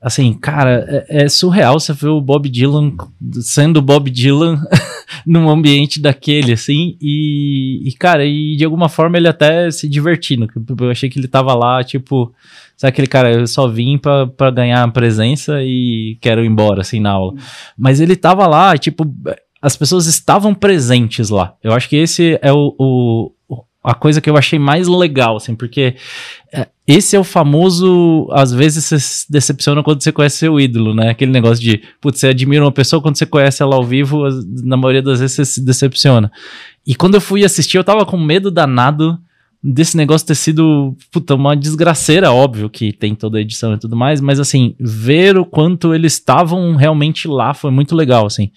assim, cara, é, é surreal você ver o Bob Dylan sendo Bob Dylan num ambiente daquele, assim, e, e, cara, e de alguma forma ele até se divertindo. Eu achei que ele tava lá, tipo, sabe aquele cara, eu só vim pra, pra ganhar presença e quero ir embora, assim, na aula. Mas ele tava lá, tipo, as pessoas estavam presentes lá. Eu acho que esse é o, o a coisa que eu achei mais legal, assim, porque esse é o famoso, às vezes você se decepciona quando você conhece seu ídolo, né? Aquele negócio de, putz, você admira uma pessoa, quando você conhece ela ao vivo, na maioria das vezes você se decepciona. E quando eu fui assistir, eu tava com medo danado desse negócio ter sido, puta, uma desgraceira, óbvio que tem toda a edição e tudo mais, mas assim, ver o quanto eles estavam realmente lá foi muito legal, assim.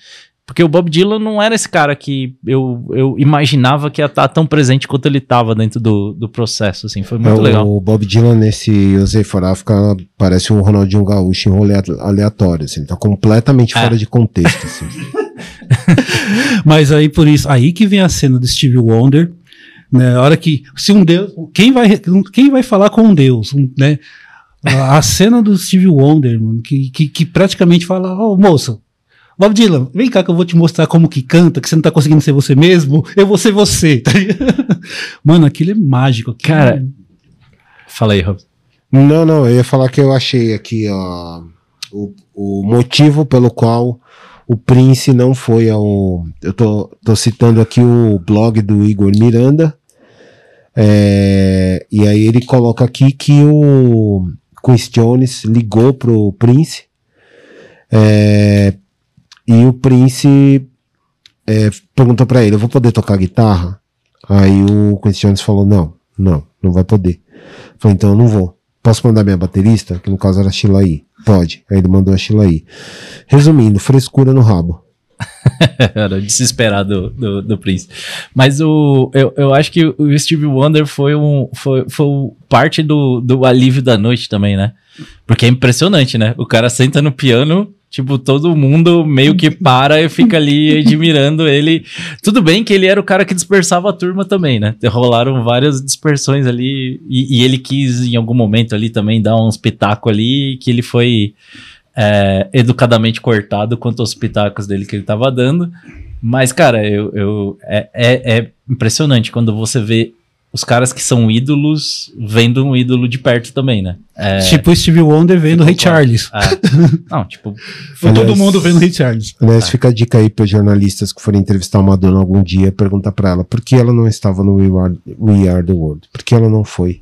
Porque o Bob Dylan não era esse cara que eu, eu imaginava que ia estar tão presente quanto ele estava dentro do, do processo, assim, foi muito É, legal. O Bob Dylan nesse José for África parece um Ronaldinho Gaúcho em rolê aleatório, assim, ele tá completamente É. fora de contexto, assim. Mas aí por isso, aí que vem a cena do Steve Wonder, né? A hora que se um Deus, quem vai quem vai falar com um Deus, um, né? A, cena do Steve Wonder, mano, que, que, que praticamente fala, ô moço, Bob Dylan, vem cá que eu vou te mostrar como que canta, que você não tá conseguindo ser você mesmo, eu vou ser você. tá? Mano, aquilo é mágico. Cara, é- Fala aí, Rob. Não, não, eu ia falar que eu achei aqui, ó, o, o motivo pelo qual o Prince não foi ao. Eu tô, tô citando aqui o blog do Igor Miranda. é, e aí ele coloca aqui que o Quincy Jones ligou pro Prince. é, e o Prince é, perguntou pra ele: Eu vou poder tocar guitarra? Aí o Quincy Jones falou: Não, não, não vai poder. Falei, então eu não vou. Posso mandar minha baterista? Que no caso era a Chilaí. Pode. Aí ele mandou a Chilaí. Resumindo, frescura no rabo. Era desesperado do, do, do Prince. Mas o, eu, eu acho que o Steve Wonder foi, um, foi, foi parte do, do alívio da noite também, né? Porque é impressionante, né? O cara senta no piano, tipo, todo mundo meio que para e fica ali admirando ele. Tudo bem que ele era o cara que dispersava a turma também, né? Rolaram várias dispersões ali e, e ele quis em algum momento ali também dar uns pitacos ali que ele foi é, educadamente cortado quanto aos pitacos dele que ele tava dando. Mas, cara, eu, eu- é, é- é impressionante quando você vê os caras que são ídolos vendo um ídolo de perto também, né? É, Tipo o Steve Wonder vendo o Ray. Charles. é. não, tipo, Foi todo Aliás- mundo vendo o Ray Charles. Aliás, fica a dica aí para jornalistas que forem entrevistar uma dona algum dia, perguntar para ela por que ela não estava no We Are, We Are the World. Por que ela não foi?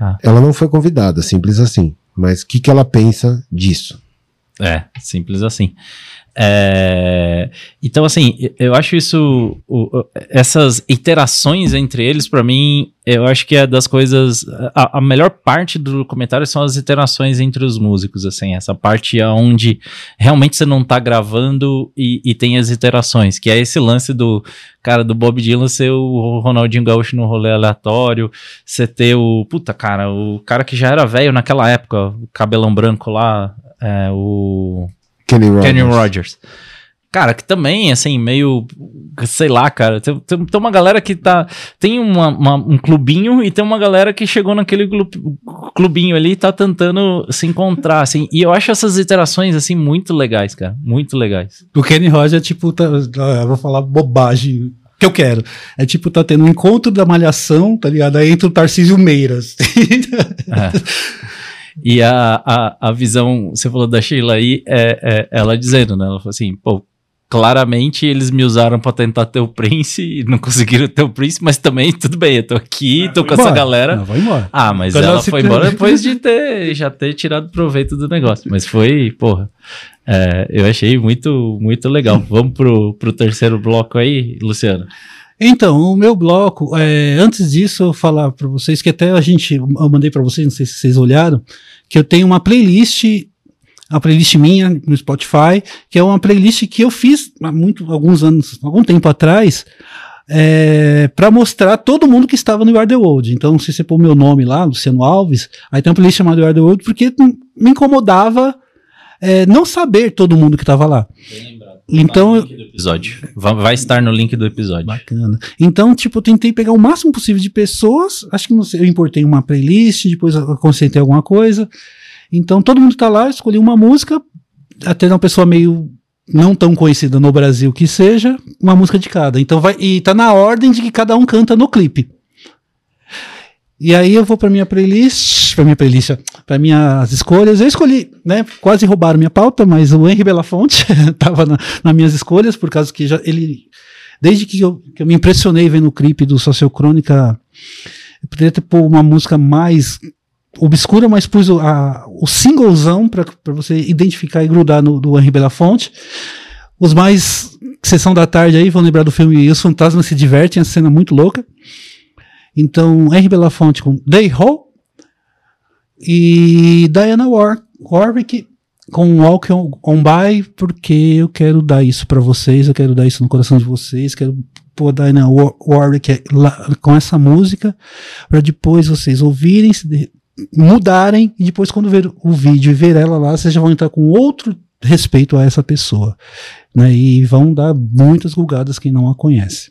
Ah. Ela não foi convidada, simples assim. Mas o que, que ela pensa disso? É, simples assim. É, então, assim, eu acho isso. o- essas interações entre eles, pra mim, eu acho que é das coisas. A, a melhor parte do documentário são as interações entre os músicos, assim, essa parte onde realmente você não tá gravando e, e tem as interações, que é esse lance do cara do Bob Dylan ser o Ronaldinho Gaúcho no rolê aleatório, você ter o. Puta, cara, o cara que já era velho naquela época, o cabelão branco lá, é, o. Kenny Rogers. Kenny Rogers. Cara, que também, assim, meio. Sei lá, cara. Tem, tem, tem uma galera que tá. Tem uma, uma- um clubinho e tem uma galera que chegou naquele clubinho ali e tá tentando se encontrar, assim. E eu acho essas interações, assim, muito legais, cara. Muito legais. O Kenny Rogers, tipo, tá, ah, eu vou falar bobagem que eu quero. É tipo, tá tendo um encontro da malhação, tá ligado? Aí entra o Tarcísio Meiras. É. E a, a, a visão, você falou da Sheila aí, é, é ela dizendo, né? Ela falou assim, pô. Claramente eles me usaram pra tentar ter o Prince e não conseguiram ter o Prince, mas também tudo bem, eu tô aqui, tô com essa Embora. galera. Não, vai embora. Ah, mas Quando ela foi pre- embora depois de ter já ter tirado proveito do negócio. Mas foi, porra. é, eu achei muito, muito legal. Vamos pro, pro terceiro bloco aí, Luciano. Então, o meu bloco, é, antes disso, eu falar para vocês que até a gente, eu mandei para vocês, não sei se vocês olharam, que eu tenho uma playlist, a playlist minha no Spotify, que é uma playlist que eu fiz há muito, alguns anos, algum tempo atrás, é, para mostrar todo mundo que estava no The World. Então, se você pôr meu nome lá, Luciano Alves, aí tem uma playlist chamada The World, porque me incomodava é, não saber todo mundo que estava lá. Então, eu- Episódio. Vai, estar no link do episódio. Bacana. Então, tipo, eu tentei pegar o máximo possível de pessoas. Acho que não sei, eu importei uma playlist, depois eu consertei alguma coisa. Então todo mundo tá lá, escolhi uma música, até uma pessoa meio não tão conhecida no Brasil que seja, uma música de cada. Então vai e tá na ordem de que cada um canta no clipe. E aí eu vou para minha playlist, para minha playlist, para minhas escolhas. Eu escolhi, né? Quase roubaram minha pauta, mas o Henry Belafonte tava na, nas minhas escolhas por causa que já ele desde que eu, que eu me impressionei vendo o clipe do Sociocrônica, eu poderia ter pôr uma música mais obscura, mas pus o, a, o singlezão para você identificar e grudar no do Henri Belafonte. Os mais sessão da tarde aí vão lembrar do filme Os Fantasmas se Divertem, a cena muito louca. Então, Henri Belafonte com Day Ho e Diana War Warwick com Walk on, on By, porque eu quero dar isso para vocês, eu quero dar isso no coração de vocês, quero pôr Diana War- Warwick com essa música, para depois vocês ouvirem, se mudarem, e depois quando ver o vídeo e ver ela lá, vocês já vão entrar com outro respeito a essa pessoa, né, e vão dar muitas gulgadas quem não a conhece.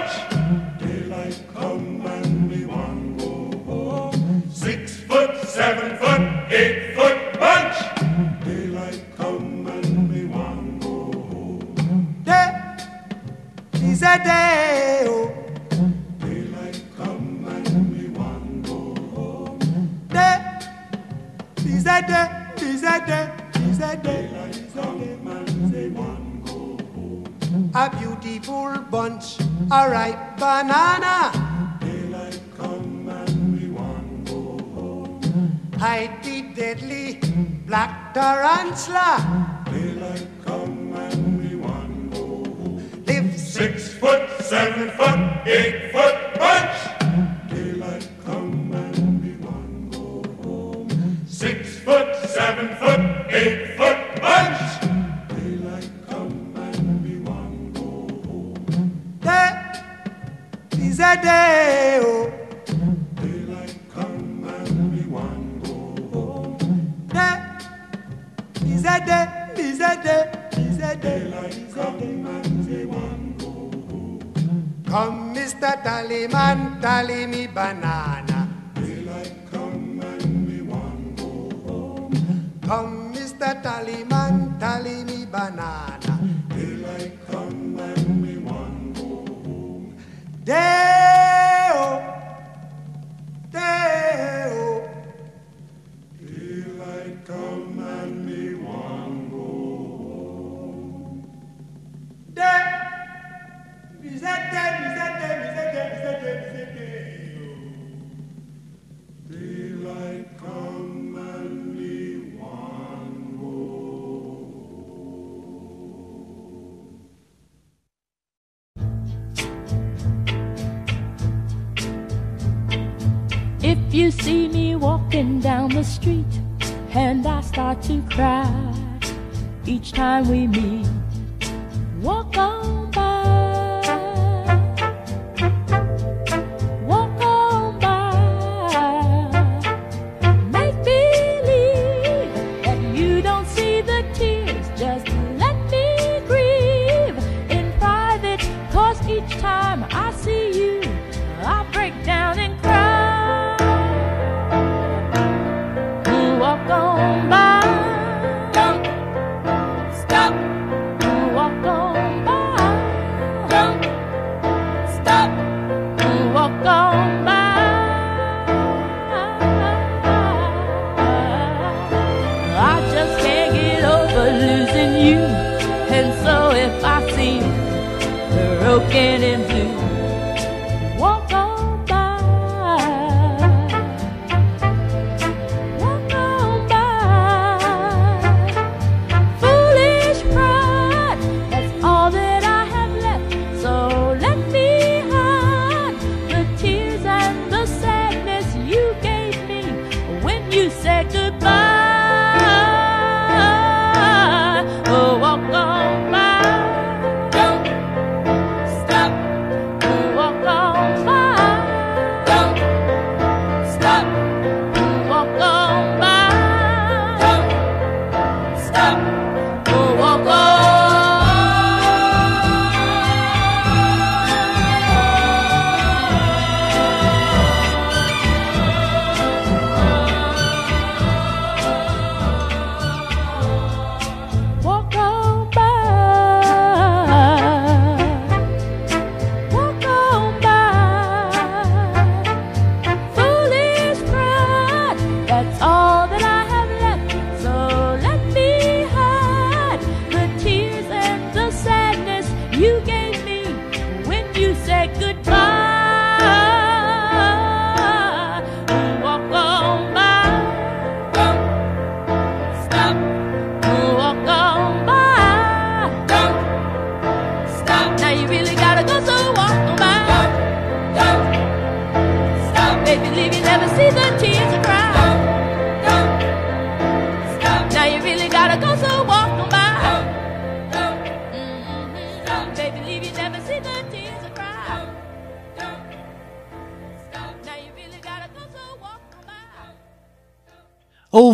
Tarantula. The street and I start to cry each time we meet, walk on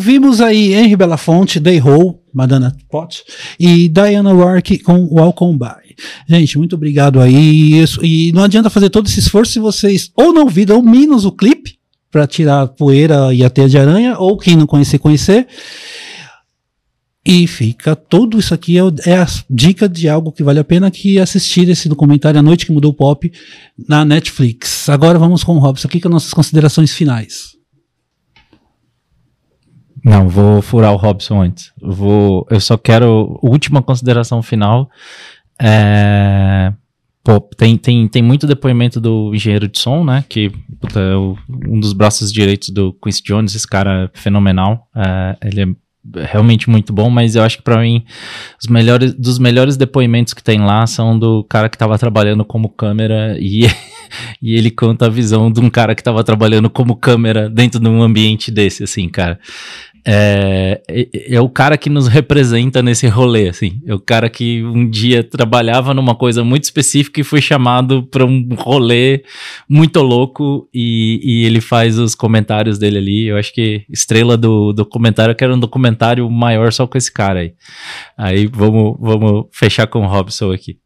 Ouvimos aí Henry Belafonte, Day Hole, Madonna Pot e Diana Rourke com Welcome By. Gente, muito obrigado aí. Isso- E não adianta fazer todo esse esforço se vocês ou não viram ou menos o clipe para tirar a poeira e a teia de aranha, ou quem não conhecer, conhecer. E fica tudo isso aqui é, é a dica de algo que vale a pena que assistir esse documentário A Noite que Mudou o Pop na Netflix. Agora vamos com o Robson aqui com nossas considerações finais. Não, vou furar o Robson antes. Vou, eu só quero. Última consideração final. É, pô, tem, tem, tem muito depoimento do engenheiro de som, né? Que puta, é o- um dos braços direitos do Quincy Jones, esse cara é fenomenal. É, ele é realmente muito bom, mas eu acho que pra mim os melhores dos melhores depoimentos que tem lá são do cara que tava trabalhando como câmera e e ele conta a visão de um cara que tava trabalhando como câmera dentro de um ambiente desse assim, cara. É, é, é o cara que nos representa nesse rolê, assim. É o cara que um dia trabalhava numa coisa muito específica e foi chamado para um rolê muito louco e, e ele faz os comentários dele ali. Eu acho que estrela do documentário, eu quero um documentário maior só com esse cara aí. Aí vamos, vamos fechar com o Robson aqui.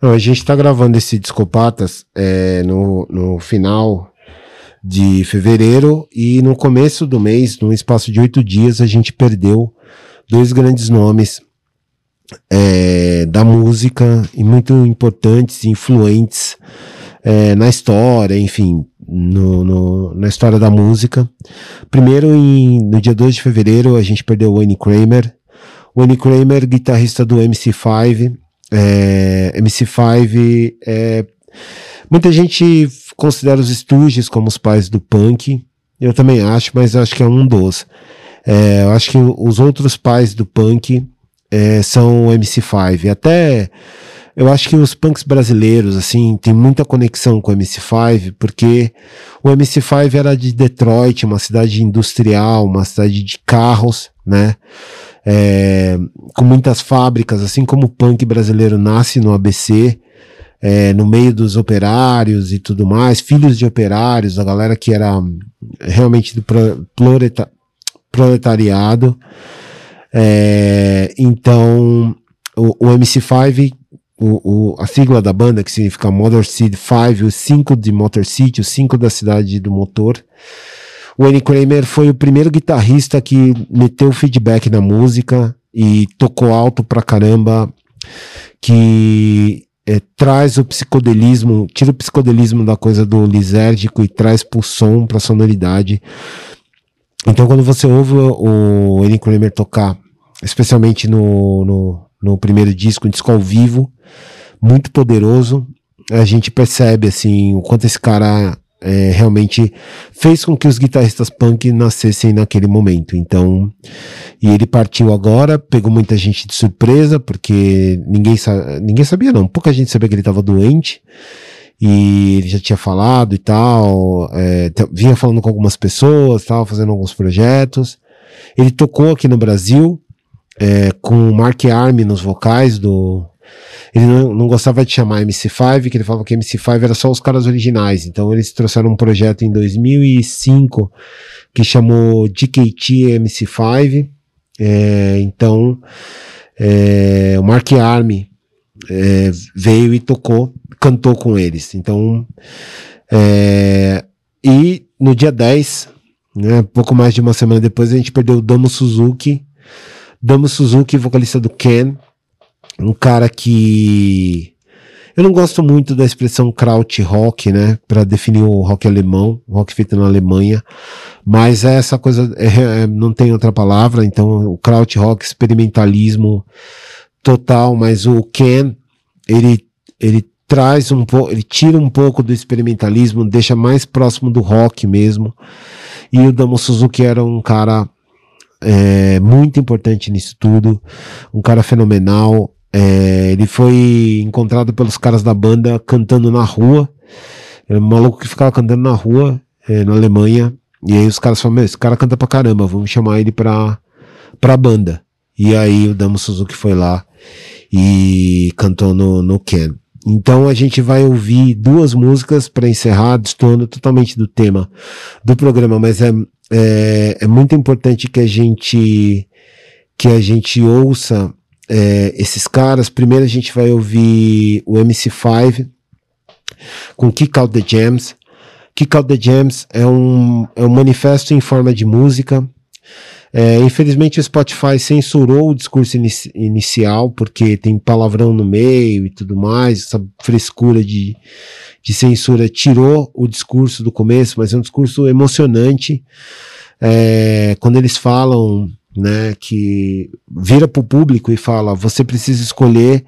Não, a gente tá gravando esse Discopatas é, no, no final de fevereiro e no começo do mês, num espaço de oito dias, a gente perdeu dois grandes nomes é, da música e muito importantes influentes é, na história, enfim, no, no- na história da música. Primeiro, em- no dia 2 de fevereiro, a gente perdeu o Wayne Kramer. Wayne Kramer, guitarrista do MC5, é, MC5 é, muita gente considera os Stooges como os pais do punk. Eu também acho, mas eu acho que é um dos. É, eu acho que os outros pais do punk é, são o MC5. Até eu acho que os punks brasileiros, assim, tem muita conexão com o MC5, porque o MC5 era de Detroit, uma cidade industrial, uma cidade de carros, né? É, com muitas fábricas, assim como o punk brasileiro nasce no ABC, é, no meio dos operários e tudo mais, filhos de operários, a galera que era hum, realmente do pro- proleta- proletariado. É, então, o, o MC5, o, o- a sigla da banda, que significa Motor City 5, o 5 de Motor City, o 5 da cidade do motor. O Wayne Kramer foi o primeiro guitarrista que meteu feedback na música e tocou alto pra caramba, que é, traz o psicodelismo, tira o psicodelismo da coisa do lisérgico e traz pro som, pra sonoridade. Então quando você ouve o Wayne Kramer tocar, especialmente no, no, no primeiro disco, um disco ao vivo, muito poderoso, a gente percebe assim o quanto esse cara é, realmente fez com que os guitarristas punk nascessem naquele momento. Então, e ele partiu agora, pegou muita gente de surpresa, porque ninguém, sa ninguém sabia, não. Pouca gente sabia que ele estava doente. E ele já tinha falado e tal, é, vinha falando com algumas pessoas, estava fazendo alguns projetos. Ele tocou aqui no Brasil, é, com o Mark Arm nos vocais do. Ele não, não gostava de chamar MC5, que ele falava que MC5 era só os caras originais. Então eles trouxeram um projeto em 2005 que chamou DKT MC5. É, então é, o Mark Arm é, veio e tocou, cantou com eles. Então, é, e no dia 10, né, pouco mais de uma semana depois, a gente perdeu o Damo Suzuki. Damo Suzuki, vocalista do Ken, um cara que eu não gosto muito da expressão kraut rock, né, para definir o rock alemão, o rock feito na Alemanha, mas é essa coisa, é, é, não tem outra palavra, então o kraut rock, experimentalismo total, mas o Ken, ele, ele traz um pouco, ele tira um pouco do experimentalismo, deixa mais próximo do rock mesmo, e o Damo Suzuki era um cara é, muito importante nisso tudo, um cara fenomenal. É, ele foi encontrado pelos caras da banda cantando na rua. Era um maluco que ficava cantando na rua, é, na Alemanha. E aí os caras falaram: esse cara canta pra caramba, vamos chamar ele pra, pra banda. E aí o Damo Suzuki foi lá e cantou no, no Ken. Então a gente vai ouvir duas músicas para encerrar, destoando totalmente do tema do programa, mas é, é, é muito importante que a gente que a gente ouça é, esses caras. Primeiro a gente vai ouvir o MC5 com Kick Out the Jams. Kick Out the Jams é um, é um manifesto em forma de música. É, infelizmente o Spotify censurou o discurso inici- inicial, porque tem palavrão no meio e tudo mais, essa frescura de, de censura tirou o discurso do começo, mas é um discurso emocionante. É, quando eles falam, né, que vira para o público e fala, você precisa escolher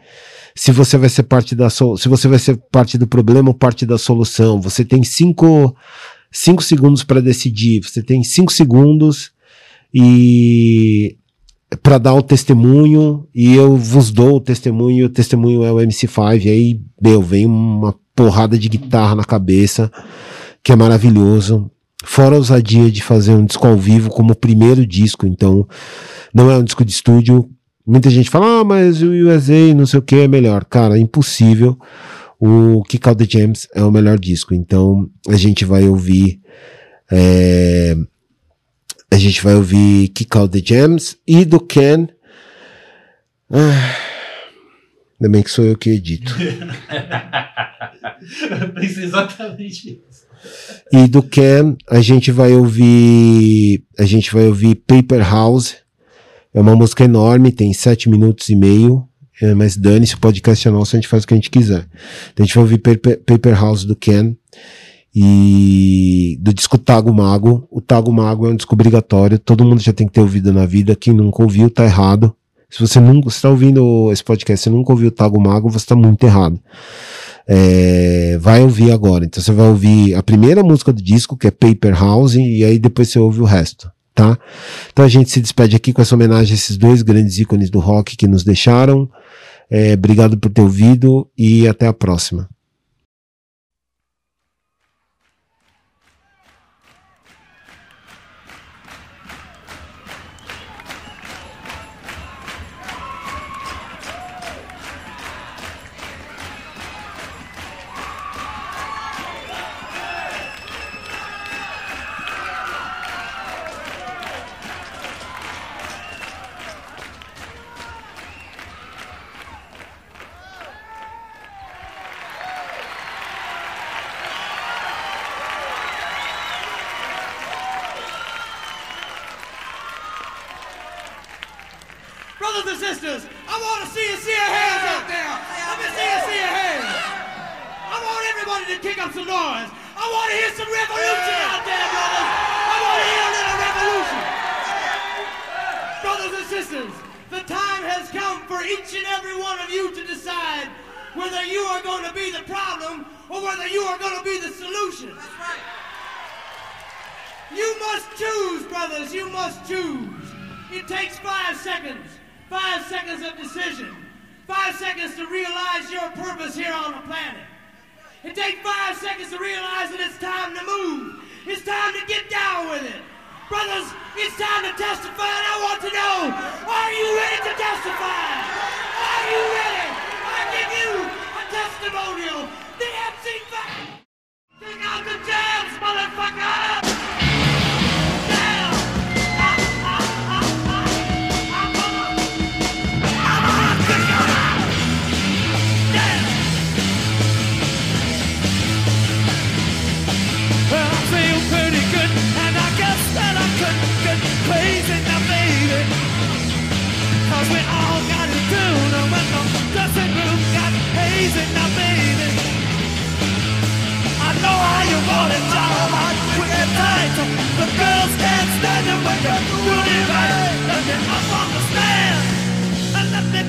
se você vai ser parte da so se você vai ser parte do problema ou parte da solução. Você tem cinco, cinco segundos para decidir. Você tem cinco segundos e para dar o testemunho e eu vos dou o testemunho. O testemunho é o MC5. E aí, meu, vem uma porrada de guitarra na cabeça que é maravilhoso. Fora a ousadia de fazer um disco ao vivo como primeiro disco, então não é um disco de estúdio. Muita gente fala, ah, mas o USA não sei o que é melhor. Cara, é impossível. O Kick Out the Jams é o melhor disco. Então a gente vai ouvir. é, a gente vai ouvir Kick Out the Jams e do Ken. Ah, ainda bem que sou eu que edito. Eu pensei exatamente isso. E do Ken, a gente vai ouvir. A gente vai ouvir Paper House. É uma música enorme, tem sete minutos e meio. é, mas dane-se, o podcast é nosso, a gente faz o que a gente quiser. Então a gente vai ouvir Paper, Paper House do Ken. E do disco Tago Mago. O Tago Mago é um disco obrigatório. Todo mundo já tem que ter ouvido na vida. Quem nunca ouviu, tá errado. Se você nunca está ouvindo esse podcast e nunca ouviu o Tago Mago, você está muito errado. É, vai ouvir agora. Então você vai ouvir a primeira música do disco, que é Paper House, e aí depois você ouve o resto, tá? Então a gente se despede aqui com essa homenagem a esses dois grandes ícones do rock que nos deixaram. É, obrigado por ter ouvido e até a próxima.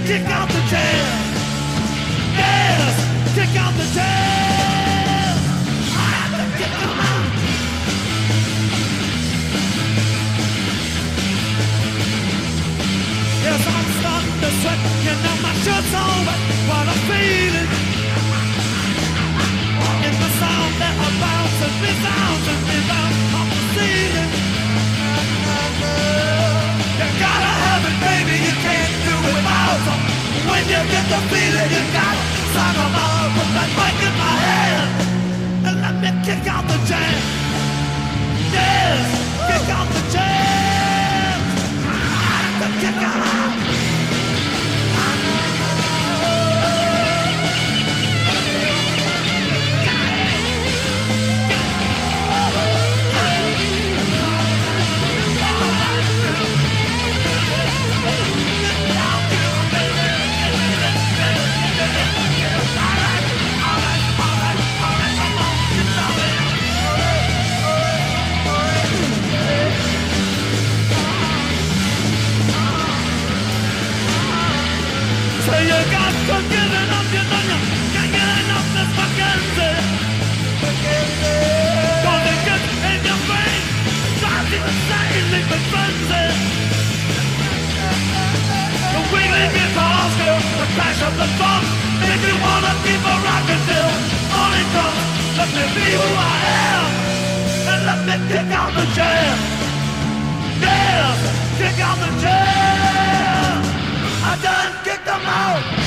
Kick out the jam. Yes, kick out the jam. I. Yes, I'm starting to sweat. You know my shirt's all wet. What I'm feeling. In the sound that I bounce and resounds you get the feeling, you gotta sock 'em out. Put that mic in my hand and let me kick out the jam. Yes, kick out the jam. To kick out. The the crash of the wanna keep a comes. Let me be who I am, and let me kick out the jam. Kick out the jam. I done kicked them out.